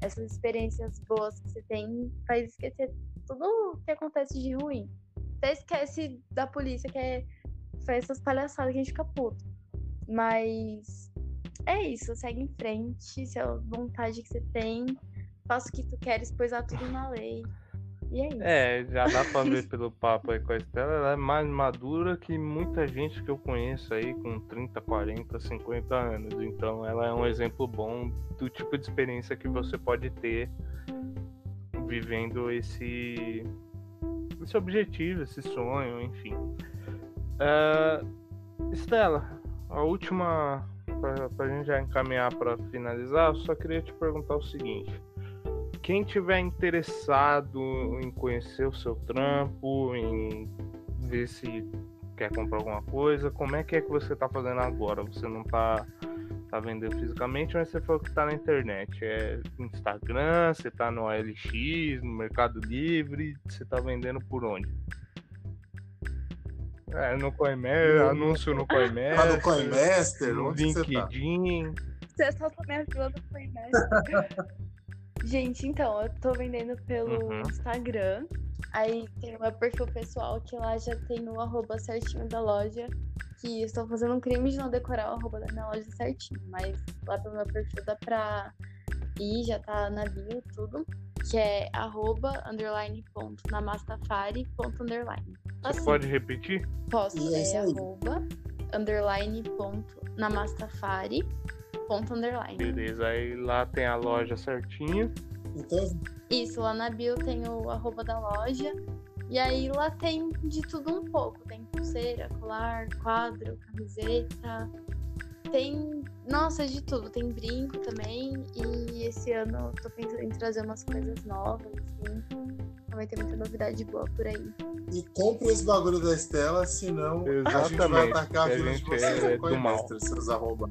Essas experiências boas que você tem faz esquecer tudo que acontece de ruim. Até esquece da polícia, que é, faz essas palhaçadas que a gente fica puto. Mas é isso, segue em frente, se é a vontade que você tem, faça o que tu queres, pois há tudo na lei. E é isso.
É, já dá pra ver pelo papo aí com a Estela, ela é mais madura que muita gente que eu conheço aí com 30, 40, 50 anos. Então ela é um exemplo bom do tipo de experiência que você pode ter vivendo esse, esse objetivo, esse sonho, enfim. Uh, Estela, a última, para a gente já encaminhar para finalizar, eu só queria te perguntar o seguinte. Quem tiver interessado em conhecer o seu trampo, em ver se quer comprar alguma coisa, como é que é que você está fazendo agora? Você não está tá vendendo fisicamente, mas você falou que tá na internet. É Instagram, você tá no OLX, no Mercado Livre, você tá vendendo por onde? É, no Coinmaster, no... anúncio no Coinmaster.
Tá no Coinmaster,
no LinkedIn.
Você, tá? você só minha fila do Coinmaster. Gente, então, eu tô vendendo pelo uhum. Instagram. Aí tem o meu perfil pessoal, que lá já tem o arroba certinho da loja que estou fazendo um crime de não decorar o arroba da minha loja certinho, mas lá pelo meu perfil dá pra ir, já tá na bio tudo, que é arroba underline ponto namastafari ponto underline.
Assim, Você pode repetir?
Posso, é, é arroba underline ponto namastafari ponto underline.
Beleza, aí lá tem a loja certinho.
Então...
Isso, lá na bio tem o arroba da loja e aí lá tem de tudo um pouco. Tem pulseira, colar, quadro, camiseta. Tem, nossa, de tudo. Tem brinco também. E esse ano eu tô pensando em trazer umas coisas novas, assim. Vai ter muita novidade boa por aí.
E compre esse bagulho da Estela, senão Exatamente. a gente vai atacar a, a vida de vocês é com seus arroba.